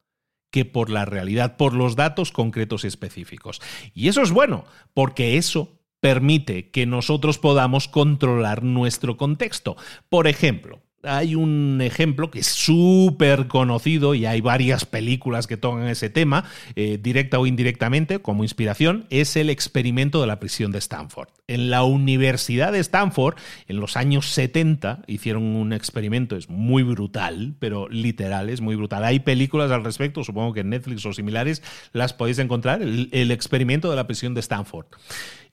que por la realidad, por los datos concretos y específicos. Y eso es bueno, porque eso permite que nosotros podamos controlar nuestro contexto. Por ejemplo, hay un ejemplo que es súper conocido y hay varias películas que tocan ese tema, eh, directa o indirectamente, como inspiración, es el experimento de la prisión de Stanford. En la Universidad de Stanford, en los años 70, hicieron un experimento, es muy brutal, pero literal, es muy brutal. Hay películas al respecto, supongo que en Netflix o similares las podéis encontrar, el, el experimento de la prisión de Stanford.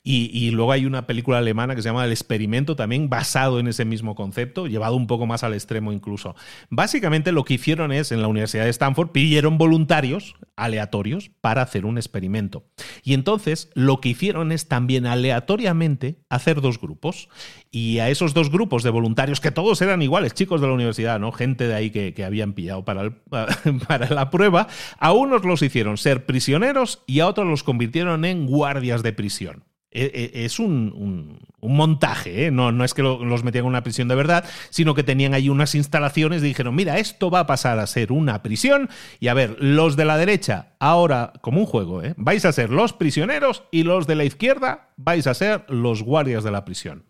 Y, luego hay una película alemana que se llama El experimento, también basado en ese mismo concepto, llevado un poco más al extremo incluso. Básicamente lo que hicieron es, en la Universidad de Stanford, pidieron voluntarios aleatorios para hacer un experimento. Y entonces lo que hicieron es también aleatoriamente hacer dos grupos. Y a esos dos grupos de voluntarios, que todos eran iguales, chicos de la universidad, ¿no? Gente de ahí que, habían pillado para, para la prueba, a unos los hicieron ser prisioneros y a otros los convirtieron en guardias de prisión. E, e, es un, montaje, ¿eh? no, no, es que los metían en una prisión de verdad, sino que tenían ahí unas instalaciones y dijeron, mira, esto va a pasar a ser una prisión y a ver, los de la derecha, ahora como un juego, ¿eh? vais a ser los prisioneros y los de la izquierda vais a ser los guardias de la prisión.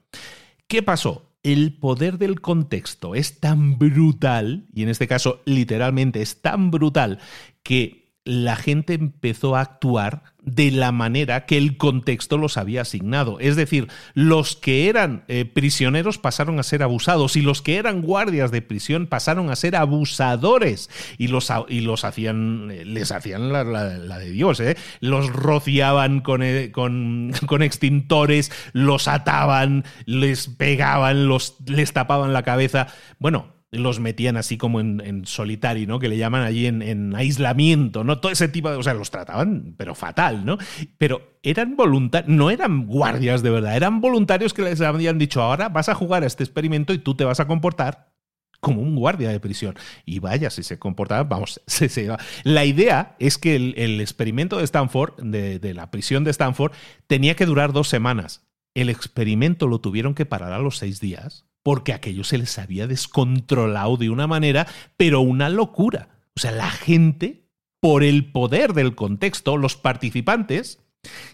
¿Qué pasó? El poder del contexto es tan brutal, y en este caso literalmente es tan brutal, que la gente empezó a actuar de la manera que el contexto los había asignado. Es decir, los que eran eh, prisioneros pasaron a ser abusados y los que eran guardias de prisión pasaron a ser abusadores y los, y los hacían, eh, les hacían la, de Dios, ¿eh? los rociaban con, con, con, extintores, los ataban, les pegaban, los, les tapaban la cabeza. Bueno, los metían así como en, solitario, ¿no? Que le llaman allí en, aislamiento, ¿no? Todo ese tipo de. O sea, los trataban, pero fatal, ¿no? Pero eran voluntarios, no eran guardias de verdad, eran voluntarios que les habían dicho, ahora vas a jugar a este experimento y tú te vas a comportar como un guardia de prisión. Y vaya, si se comportaba, vamos, se, se La idea es que el, experimento de Stanford, de, de la prisión de Stanford, tenía que durar dos semanas. El experimento lo tuvieron que parar a los seis días porque aquello se les había descontrolado de una manera, pero una locura. O sea, la gente, por el poder del contexto, los participantes,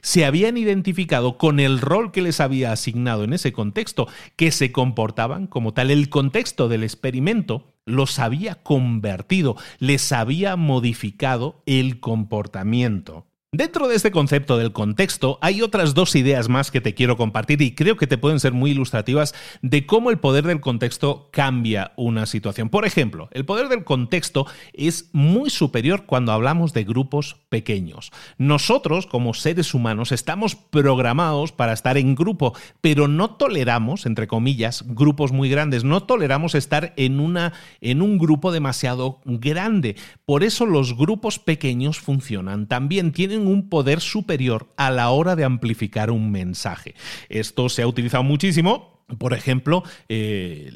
se habían identificado con el rol que les había asignado en ese contexto, que se comportaban como tal. El contexto del experimento los había convertido, les había modificado el comportamiento. Dentro de este concepto del contexto hay otras dos ideas más que te quiero compartir y creo que te pueden ser muy ilustrativas de cómo el poder del contexto cambia una situación. Por ejemplo, el poder del contexto es muy superior cuando hablamos de grupos pequeños. Nosotros, como seres humanos, estamos programados para estar en grupo, pero no toleramos, entre comillas, grupos muy grandes, no toleramos estar en, una, en un grupo demasiado grande. Por eso los grupos pequeños funcionan también, tienen un poder superior a la hora de amplificar un mensaje. Esto se ha utilizado muchísimo por ejemplo, eh,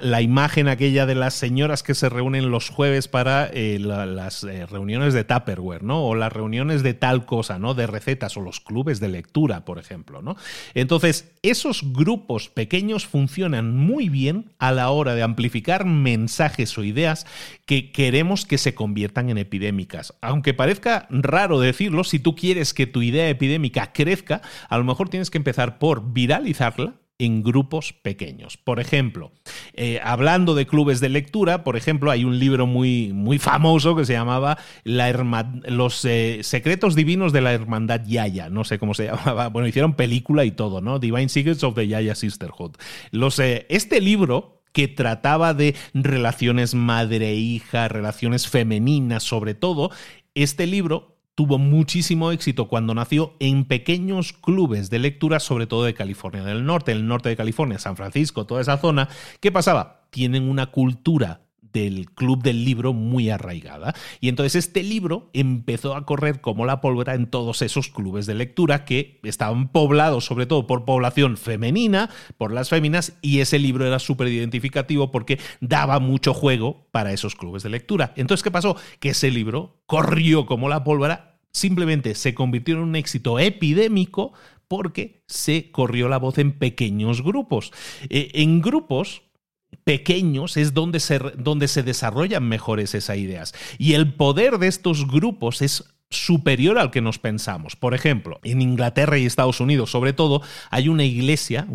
la imagen aquella de las señoras que se reúnen los jueves para eh, las eh, reuniones de Tupperware, ¿no? O las reuniones de tal cosa, ¿no? De recetas o los clubes de lectura, por ejemplo, ¿no? Entonces, esos grupos pequeños funcionan muy bien a la hora de amplificar mensajes o ideas que queremos que se conviertan en epidémicas. Aunque parezca raro decirlo, si tú quieres que tu idea epidémica crezca, a lo mejor tienes que empezar por viralizarla en grupos pequeños. Por ejemplo, eh, hablando de clubes de lectura, por ejemplo, hay un libro muy, muy famoso que se llamaba Los eh, secretos divinos de la hermandad Yaya. No sé cómo se llamaba. Bueno, hicieron película y todo, ¿no? Divine Secrets of the Yaya Sisterhood. Eh, este libro que trataba de relaciones madre-hija, relaciones femeninas sobre todo, este libro tuvo muchísimo éxito cuando nació en pequeños clubes de lectura, sobre todo de California del Norte, el norte de California, San Francisco, toda esa zona. ¿Qué pasaba? Tienen una cultura del club del libro muy arraigada. Y entonces este libro empezó a correr como la pólvora en todos esos clubes de lectura que estaban poblados sobre todo por población femenina, por las féminas, y ese libro era súper identificativo porque daba mucho juego para esos clubes de lectura. Entonces, ¿qué pasó? Que ese libro corrió como la pólvora, simplemente se convirtió en un éxito epidémico porque se corrió la voz en pequeños grupos. Eh, en grupos pequeños es donde se, donde se desarrollan mejores esas ideas. Y el poder de estos grupos es superior al que nos pensamos. Por ejemplo, en Inglaterra y Estados Unidos, sobre todo, hay una iglesia,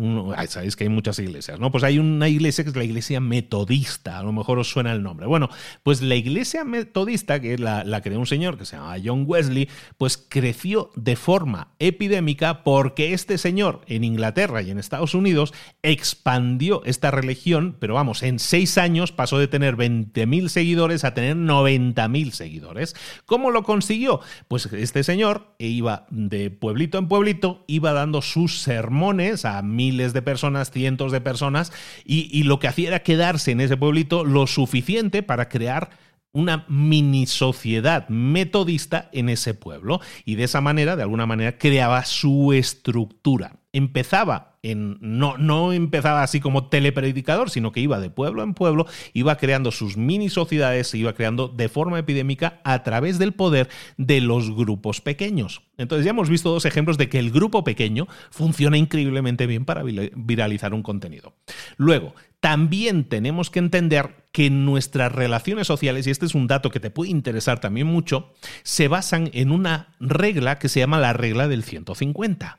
sabéis que hay muchas iglesias, ¿no? Pues hay una iglesia que es la iglesia metodista, a lo mejor os suena el nombre. Bueno, pues la iglesia metodista, que la, la creó un señor que se llama John Wesley, pues creció de forma epidémica porque este señor en Inglaterra y en Estados Unidos expandió esta religión, pero vamos, en seis años pasó de tener 20.000 seguidores a tener 90.000 seguidores. ¿Cómo lo consiguió? Pues este señor iba de pueblito en pueblito, iba dando sus sermones a miles de personas, cientos de personas, y, y lo que hacía era quedarse en ese pueblito lo suficiente para crear una mini sociedad metodista en ese pueblo y de esa manera, de alguna manera, creaba su estructura. Empezaba no, no empezaba así como telepredicador, sino que iba de pueblo en pueblo, iba creando sus mini sociedades, se iba creando de forma epidémica a través del poder de los grupos pequeños. Entonces ya hemos visto dos ejemplos de que el grupo pequeño funciona increíblemente bien para viralizar un contenido. Luego, también tenemos que entender que nuestras relaciones sociales, y este es un dato que te puede interesar también mucho, se basan en una regla que se llama la regla del 150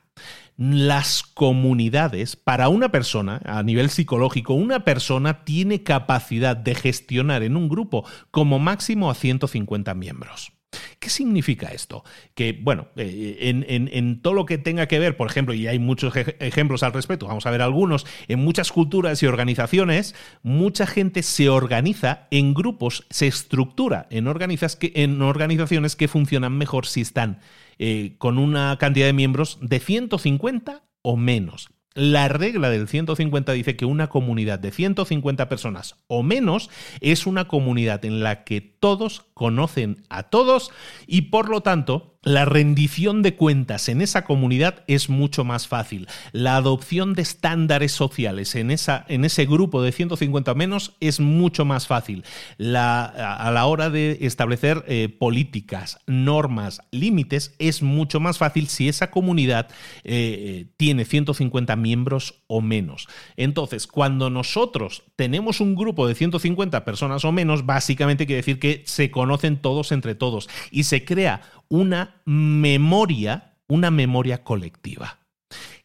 las comunidades, para una persona, a nivel psicológico, una persona tiene capacidad de gestionar en un grupo como máximo a 150 miembros. ¿Qué significa esto? Que, bueno, eh, en, todo lo que tenga que ver, por ejemplo, y hay muchos ejemplos al respecto, vamos a ver algunos, en muchas culturas y organizaciones, mucha gente se organiza en grupos, se estructura en, en organizaciones que funcionan mejor si están eh, con una cantidad de miembros de 150 o menos. La regla del 150 dice que una comunidad de 150 personas o menos es una comunidad en la que todos conocen a todos y por lo tanto la rendición de cuentas en esa comunidad es mucho más fácil. La adopción de estándares sociales en, esa, en ese grupo de 150 menos es mucho más fácil. A la hora de establecer eh, políticas, normas, límites, es mucho más fácil si esa comunidad eh, tiene 150 miembros o menos. Entonces, cuando nosotros tenemos un grupo de 150 personas o menos, básicamente quiere decir que se conocen todos entre todos y se crea una memoria, una memoria colectiva.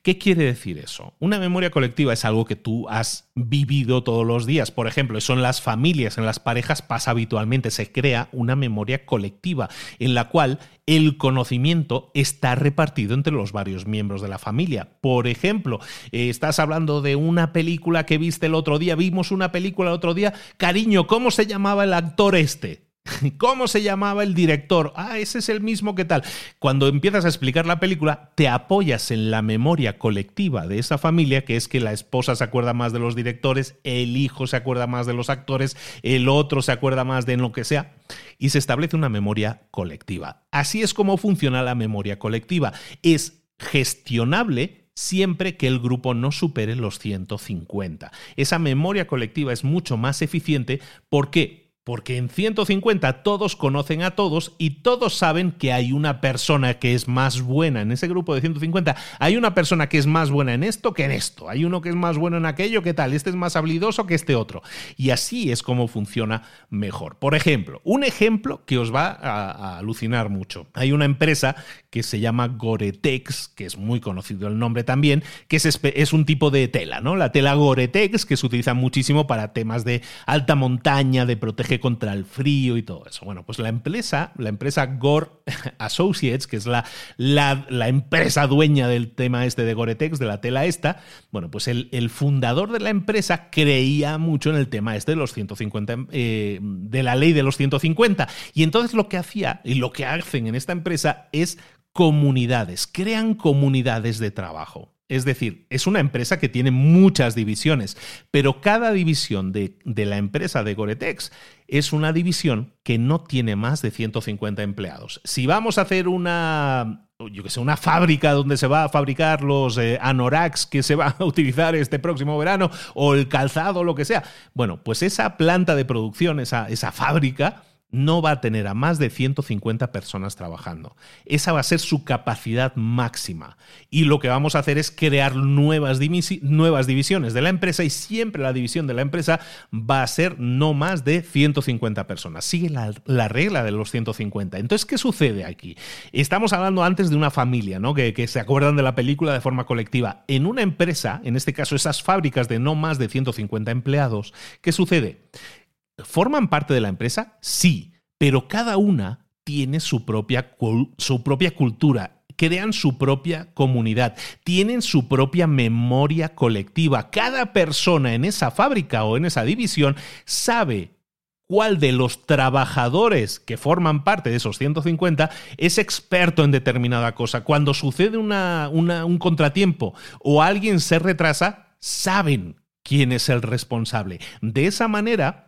¿Qué quiere decir eso? Una memoria colectiva es algo que tú has vivido todos los días. Por ejemplo, eso en las familias, en las parejas pasa habitualmente. Se crea una memoria colectiva en la cual el conocimiento está repartido entre los varios miembros de la familia. Por ejemplo, eh, estás hablando de una película que viste el otro día, vimos una película el otro día, cariño, ¿cómo se llamaba el actor este? ¿Cómo se llamaba el director? Ah, ese es el mismo que tal. Cuando empiezas a explicar la película, te apoyas en la memoria colectiva de esa familia, que es que la esposa se acuerda más de los directores, el hijo se acuerda más de los actores, el otro se acuerda más de lo que sea, y se establece una memoria colectiva. Así es como funciona la memoria colectiva. Es gestionable siempre que el grupo no supere los 150. Esa memoria colectiva es mucho más eficiente porque porque en 150 todos conocen a todos y todos saben que hay una persona que es más buena en ese grupo de 150. Hay una persona que es más buena en esto que en esto. Hay uno que es más bueno en aquello que tal. Este es más habilidoso que este otro. Y así es como funciona mejor. Por ejemplo, un ejemplo que os va a, alucinar mucho. Hay una empresa que se llama Goretex, que es muy conocido el nombre también, que es, es un tipo de tela, ¿no? La tela Goretex que se utiliza muchísimo para temas de alta montaña, de proteger contra el frío y todo eso. Bueno, pues la empresa, la empresa Gore Associates, que es la, la, empresa dueña del tema este de Gore-Tex, de la tela esta, bueno, pues el, el, fundador de la empresa creía mucho en el tema este de los 150, eh, de la ley de los 150. Y entonces lo que hacía y lo que hacen en esta empresa es comunidades, crean comunidades de trabajo. Es decir, es una empresa que tiene muchas divisiones, pero cada división de, la empresa de Goretex es una división que no tiene más de 150 empleados. Si vamos a hacer una, yo que sé, una fábrica donde se va a fabricar los eh, anoraks que se van a utilizar este próximo verano o el calzado lo que sea, bueno, pues esa planta de producción, esa, esa fábrica, no va a tener a más de 150 personas trabajando. Esa va a ser su capacidad máxima. Y lo que vamos a hacer es crear nuevas, divisiones de la empresa y siempre la división de la empresa va a ser no más de 150 personas. Sigue la, regla de los 150. Entonces, ¿qué sucede aquí? Estamos hablando antes de una familia, ¿no? Que, que se acuerdan de la película de forma colectiva. En una empresa, en este caso esas fábricas de no más de 150 empleados, ¿qué sucede? ¿Forman parte de la empresa? Sí, pero cada una tiene su propia, su propia cultura, crean su propia comunidad, tienen su propia memoria colectiva. Cada persona en esa fábrica o en esa división sabe cuál de los trabajadores que forman parte de esos 150 es experto en determinada cosa. Cuando sucede un contratiempo o alguien se retrasa, saben quién es el responsable. De esa manera,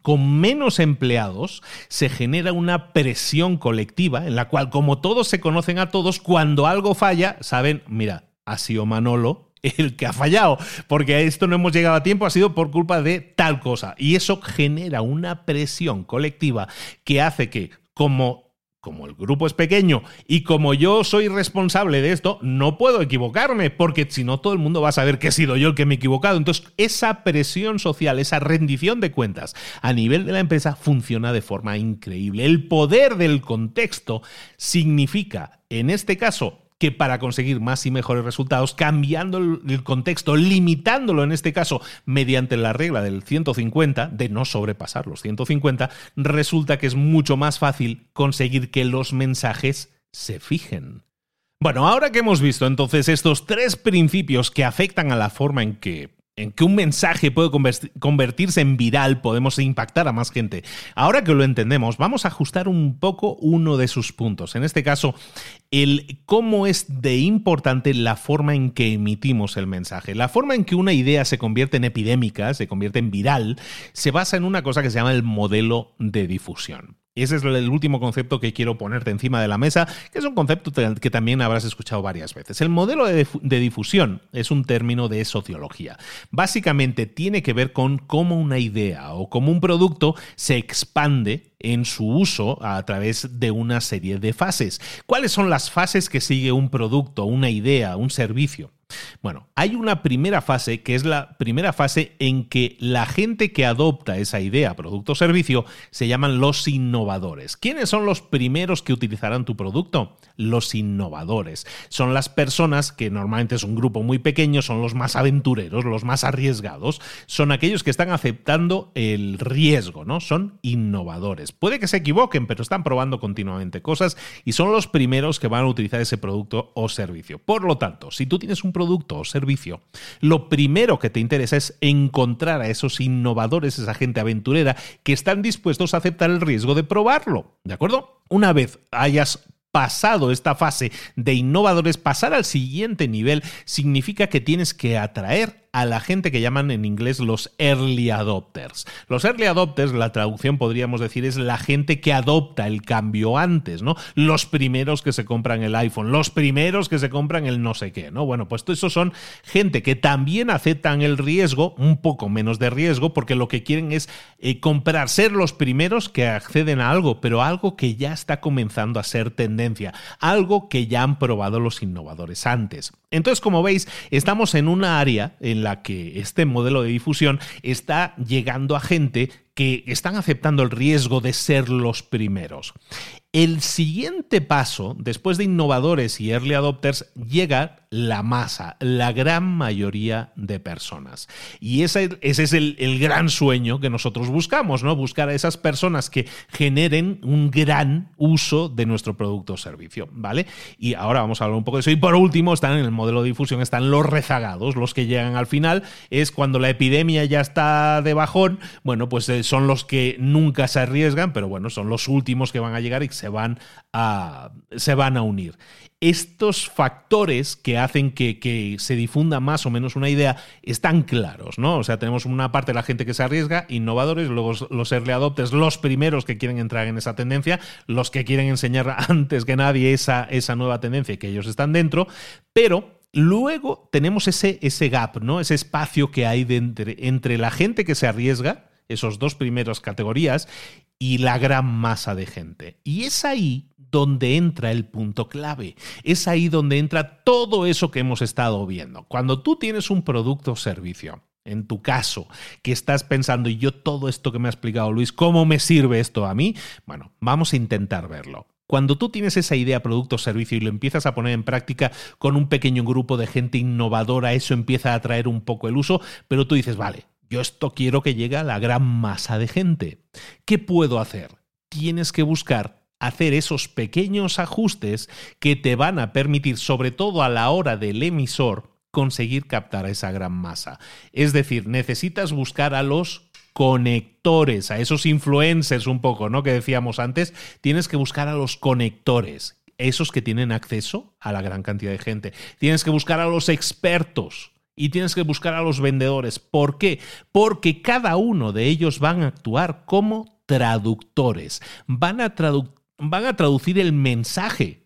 con menos empleados se genera una presión colectiva en la cual, como todos se conocen a todos, cuando algo falla, saben, mira, ha sido Manolo el que ha fallado, porque a esto no hemos llegado a tiempo, ha sido por culpa de tal cosa. Y eso genera una presión colectiva que hace que, como como el grupo es pequeño y como yo soy responsable de esto, no puedo equivocarme, porque si no todo el mundo va a saber que he sido yo el que me he equivocado. Entonces, esa presión social, esa rendición de cuentas a nivel de la empresa funciona de forma increíble. El poder del contexto significa, en este caso, que para conseguir más y mejores resultados, cambiando el contexto, limitándolo en este caso mediante la regla del 150, de no sobrepasar los 150, resulta que es mucho más fácil conseguir que los mensajes se fijen. Bueno, ahora que hemos visto entonces estos tres principios que afectan a la forma en que en que un mensaje puede convertirse en viral, podemos impactar a más gente. Ahora que lo entendemos, vamos a ajustar un poco uno de sus puntos. En este caso, el cómo es de importante la forma en que emitimos el mensaje. La forma en que una idea se convierte en epidémica, se convierte en viral, se basa en una cosa que se llama el modelo de difusión. Ese es el último concepto que quiero ponerte encima de la mesa, que es un concepto que también habrás escuchado varias veces. El modelo de, difusión es un término de sociología. Básicamente tiene que ver con cómo una idea o cómo un producto se expande en su uso a través de una serie de fases. ¿Cuáles son las fases que sigue un producto, una idea, un servicio? Bueno, hay una primera fase que es la primera fase en que la gente que adopta esa idea, producto o servicio, se llaman los innovadores. ¿Quiénes son los primeros que utilizarán tu producto? Los innovadores. Son las personas que normalmente es un grupo muy pequeño, son los más aventureros, los más arriesgados, son aquellos que están aceptando el riesgo, ¿no? Son innovadores. Puede que se equivoquen, pero están probando continuamente cosas y son los primeros que van a utilizar ese producto o servicio. Por lo tanto, si tú tienes un producto producto o servicio, lo primero que te interesa es encontrar a esos innovadores, esa gente aventurera que están dispuestos a aceptar el riesgo de probarlo. ¿De acuerdo? Una vez hayas pasado esta fase de innovadores, pasar al siguiente nivel significa que tienes que atraer a la gente que llaman en inglés los early adopters. Los early adopters, la traducción podríamos decir, es la gente que adopta el cambio antes, ¿no? Los primeros que se compran el iPhone, los primeros que se compran el no sé qué, ¿no? Bueno, pues esos son gente que también aceptan el riesgo, un poco menos de riesgo, porque lo que quieren es eh, comprar, ser los primeros que acceden a algo, pero algo que ya está comenzando a ser tendencia, algo que ya han probado los innovadores antes. Entonces, como veis, estamos en una área en la que este modelo de difusión está llegando a gente que están aceptando el riesgo de ser los primeros. El siguiente paso, después de innovadores y early adopters, llega la masa, la gran mayoría de personas. Y ese, ese es el, el, gran sueño que nosotros buscamos, ¿no? Buscar a esas personas que generen un gran uso de nuestro producto o servicio, ¿vale? Y ahora vamos a hablar un poco de eso. Y por último, están en el modelo de difusión, están los rezagados, los que llegan al final, es cuando la epidemia ya está de bajón, bueno, pues eh, son los que nunca se arriesgan, pero bueno, son los últimos que van a llegar y se van a, se van a unir. Estos factores que hacen que, se difunda más o menos una idea están claros, ¿no? O sea, tenemos una parte de la gente que se arriesga, innovadores, luego los early adopters, los primeros que quieren entrar en esa tendencia, los que quieren enseñar antes que nadie esa, nueva tendencia que ellos están dentro, pero luego tenemos ese, ese gap, ¿no? Ese espacio que hay entre, entre la gente que se arriesga, esos dos primeros categorías, y la gran masa de gente. Y es ahí donde entra el punto clave. Es ahí donde entra todo eso que hemos estado viendo. Cuando tú tienes un producto o servicio, en tu caso, que estás pensando, y yo todo esto que me ha explicado Luis, ¿cómo me sirve esto a mí? Bueno, vamos a intentar verlo. Cuando tú tienes esa idea, producto o servicio y lo empiezas a poner en práctica con un pequeño grupo de gente innovadora, eso empieza a atraer un poco el uso, pero tú dices, vale, yo esto quiero que llegue a la gran masa de gente. ¿Qué puedo hacer? Tienes que buscar hacer esos pequeños ajustes que te van a permitir, sobre todo a la hora del emisor, conseguir captar a esa gran masa. Es decir, necesitas buscar a los conectores, a esos influencers un poco, ¿no? Que decíamos antes, tienes que buscar a los conectores esos que tienen acceso a la gran cantidad de gente. Tienes que buscar a los expertos y tienes que buscar a los vendedores. ¿Por qué? Porque cada uno de ellos van a actuar como traductores. Van a, van a traducir el mensaje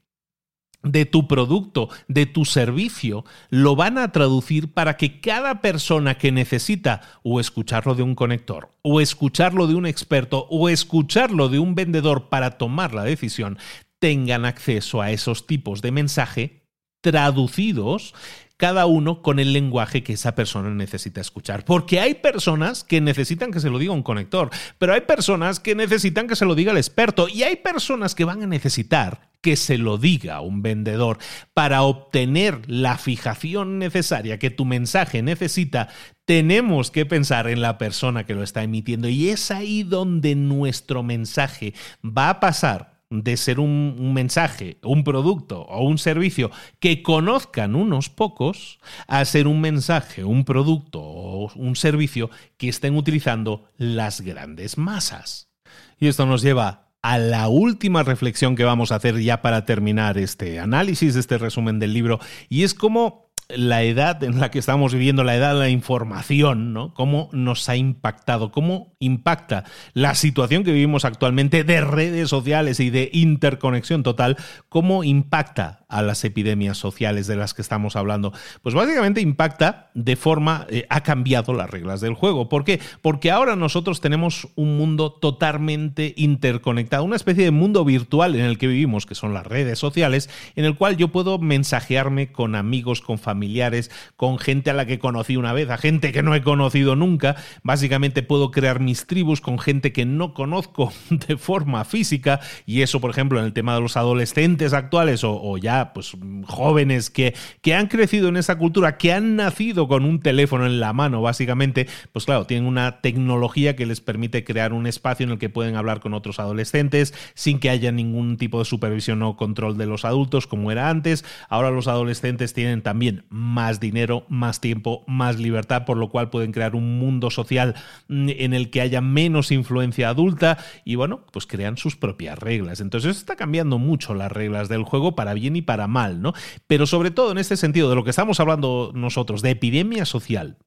de tu producto, de tu servicio, lo van a traducir para que cada persona que necesita o escucharlo de un conector, o escucharlo de un experto, o escucharlo de un vendedor para tomar la decisión, tengan acceso a esos tipos de mensaje traducidos cada uno con el lenguaje que esa persona necesita escuchar. Porque hay personas que necesitan que se lo diga un conector, pero hay personas que necesitan que se lo diga el experto y hay personas que van a necesitar que se lo diga un vendedor para obtener la fijación necesaria que tu mensaje necesita. Tenemos que pensar en la persona que lo está emitiendo y es ahí donde nuestro mensaje va a pasar de ser un, mensaje, un producto o un servicio que conozcan unos pocos a ser un mensaje, un producto o un servicio que estén utilizando las grandes masas. Y esto nos lleva a la última reflexión que vamos a hacer ya para terminar este análisis, este resumen del libro, y es cómo la edad en la que estamos viviendo, la edad de la información, ¿no? Cómo nos ha impactado, cómo impacta la situación que vivimos actualmente de redes sociales y de interconexión total, cómo impacta a las epidemias sociales de las que estamos hablando. Pues básicamente impacta de forma, eh, ha cambiado las reglas del juego. ¿Por qué? Porque ahora nosotros tenemos un mundo totalmente interconectado, una especie de mundo virtual en el que vivimos, que son las redes sociales, en el cual yo puedo mensajearme con amigos, con familiares, familiares, con gente a la que conocí una vez, a gente que no he conocido nunca. Básicamente puedo crear mis tribus con gente que no conozco de forma física y eso, por ejemplo, en el tema de los adolescentes actuales o, ya pues jóvenes que, que han crecido en esa cultura, que han nacido con un teléfono en la mano, básicamente, pues claro, tienen una tecnología que les permite crear un espacio en el que pueden hablar con otros adolescentes sin que haya ningún tipo de supervisión o control de los adultos como era antes. Ahora los adolescentes tienen también más dinero, más tiempo, más libertad, por lo cual pueden crear un mundo social mm, en el que haya menos influencia adulta y bueno, pues crean sus propias reglas. Entonces está cambiando mucho las reglas del juego para bien y para mal, ¿no? Pero sobre todo en este sentido de lo que estamos hablando nosotros, de epidemia social,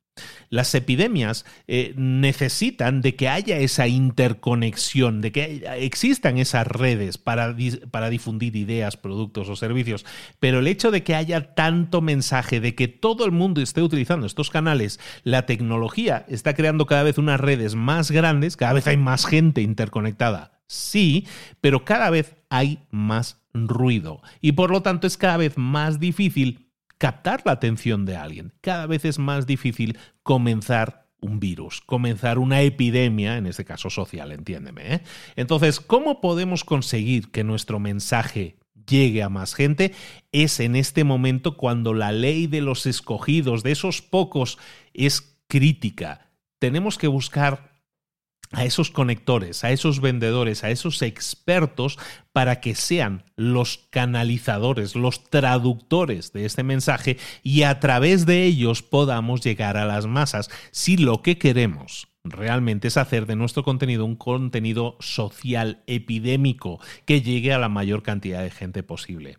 las epidemias eh, necesitan de que haya esa interconexión, de que existan esas redes para, para difundir ideas, productos o servicios, pero el hecho de que haya tanto mensaje, de que todo el mundo esté utilizando estos canales, la tecnología está creando cada vez unas redes más grandes, cada vez hay más gente interconectada. Sí, pero cada vez hay más ruido y por lo tanto es cada vez más difícil captar la atención de alguien. Cada vez es más difícil comenzar un virus, comenzar una epidemia, en este caso social, entiéndeme. ¿eh? Entonces, ¿cómo podemos conseguir que nuestro mensaje llegue a más gente? Es en este momento cuando la ley de los escogidos, de esos pocos, es crítica. Tenemos que buscar a esos conectores, a esos vendedores, a esos expertos para que sean los canalizadores, los traductores de este mensaje y a través de ellos podamos llegar a las masas si lo que queremos realmente es hacer de nuestro contenido un contenido social epidémico que llegue a la mayor cantidad de gente posible.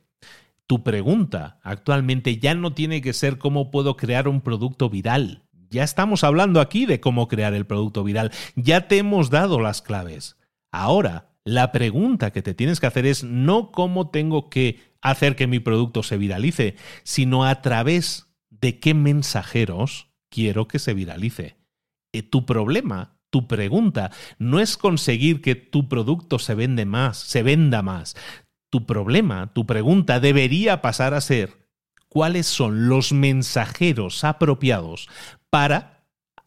Tu pregunta actualmente ya no tiene que ser cómo puedo crear un producto viral ya estamos hablando aquí de cómo crear el producto viral. Ya te hemos dado las claves. Ahora, la pregunta que te tienes que hacer es no cómo tengo que hacer que mi producto se viralice, sino a través de qué mensajeros quiero que se viralice. Eh, tu problema, tu pregunta, no es conseguir que tu producto se vende más, se venda más. Tu problema, tu pregunta debería pasar a ser cuáles son los mensajeros apropiados para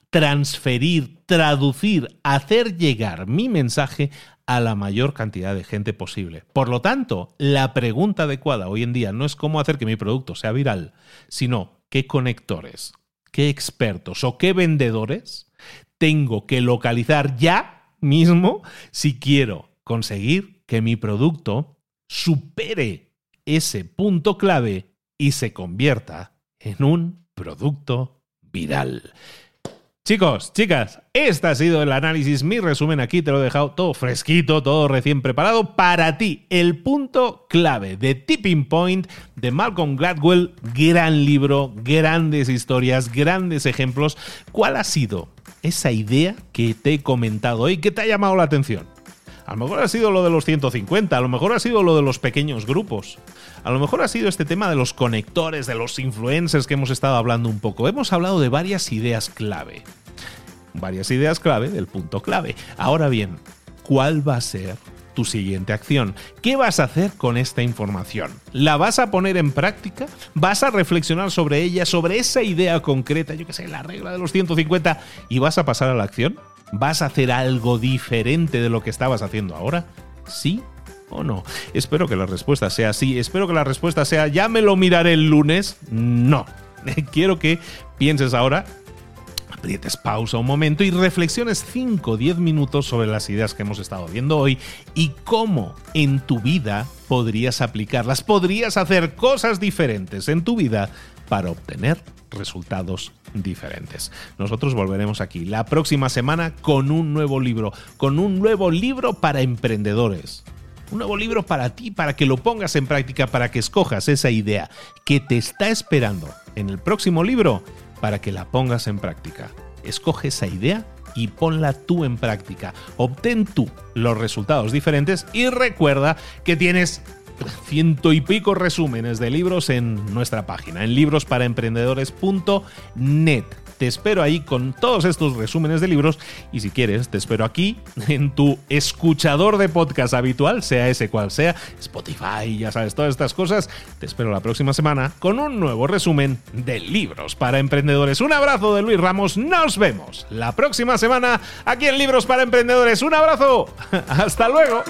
transferir, traducir, hacer llegar mi mensaje a la mayor cantidad de gente posible. Por lo tanto, la pregunta adecuada hoy en día no es cómo hacer que mi producto sea viral, sino qué conectores, qué expertos o qué vendedores tengo que localizar ya mismo si quiero conseguir que mi producto supere ese punto clave y se convierta en un producto viral. Chicos, chicas, este ha sido el análisis, mi resumen aquí, te lo he dejado todo fresquito, todo recién preparado para ti. El punto clave de Tipping Point de Malcolm Gladwell, gran libro, grandes historias, grandes ejemplos. ¿Cuál ha sido esa idea que te he comentado hoy que te ha llamado la atención? A lo mejor ha sido lo de los 150, a lo mejor ha sido lo de los pequeños grupos, a lo mejor ha sido este tema de los conectores, de los influencers que hemos estado hablando un poco. Hemos hablado de varias ideas clave. Varias ideas clave del punto clave. Ahora bien, ¿cuál va a ser tu siguiente acción. ¿Qué vas a hacer con esta información? ¿La vas a poner en práctica? ¿Vas a reflexionar sobre ella, sobre esa idea concreta, yo que sé, la regla de los 150, y vas a pasar a la acción? ¿Vas a hacer algo diferente de lo que estabas haciendo ahora? ¿Sí o no? Espero que la respuesta sea sí. Espero que la respuesta sea ya me lo miraré el lunes. No. Quiero que pienses ahora aprietes pausa un momento y reflexiones 5 o 10 minutos sobre las ideas que hemos estado viendo hoy y cómo en tu vida podrías aplicarlas, podrías hacer cosas diferentes en tu vida para obtener resultados diferentes. Nosotros volveremos aquí la próxima semana con un nuevo libro, con un nuevo libro para emprendedores. Un nuevo libro para ti, para que lo pongas en práctica, para que escojas esa idea que te está esperando en el próximo libro, para que la pongas en práctica. Escoge esa idea y ponla tú en práctica. Obtén tú los resultados diferentes y recuerda que tienes ciento y pico resúmenes de libros en nuestra página, en librosparaemprendedores.net. Te espero ahí con todos estos resúmenes de libros y si quieres te espero aquí en tu escuchador de podcast habitual, sea ese cual sea, Spotify, ya sabes, todas estas cosas. Te espero la próxima semana con un nuevo resumen de libros para emprendedores. Un abrazo de Luis Ramos, nos vemos la próxima semana aquí en Libros para Emprendedores. Un abrazo, hasta luego.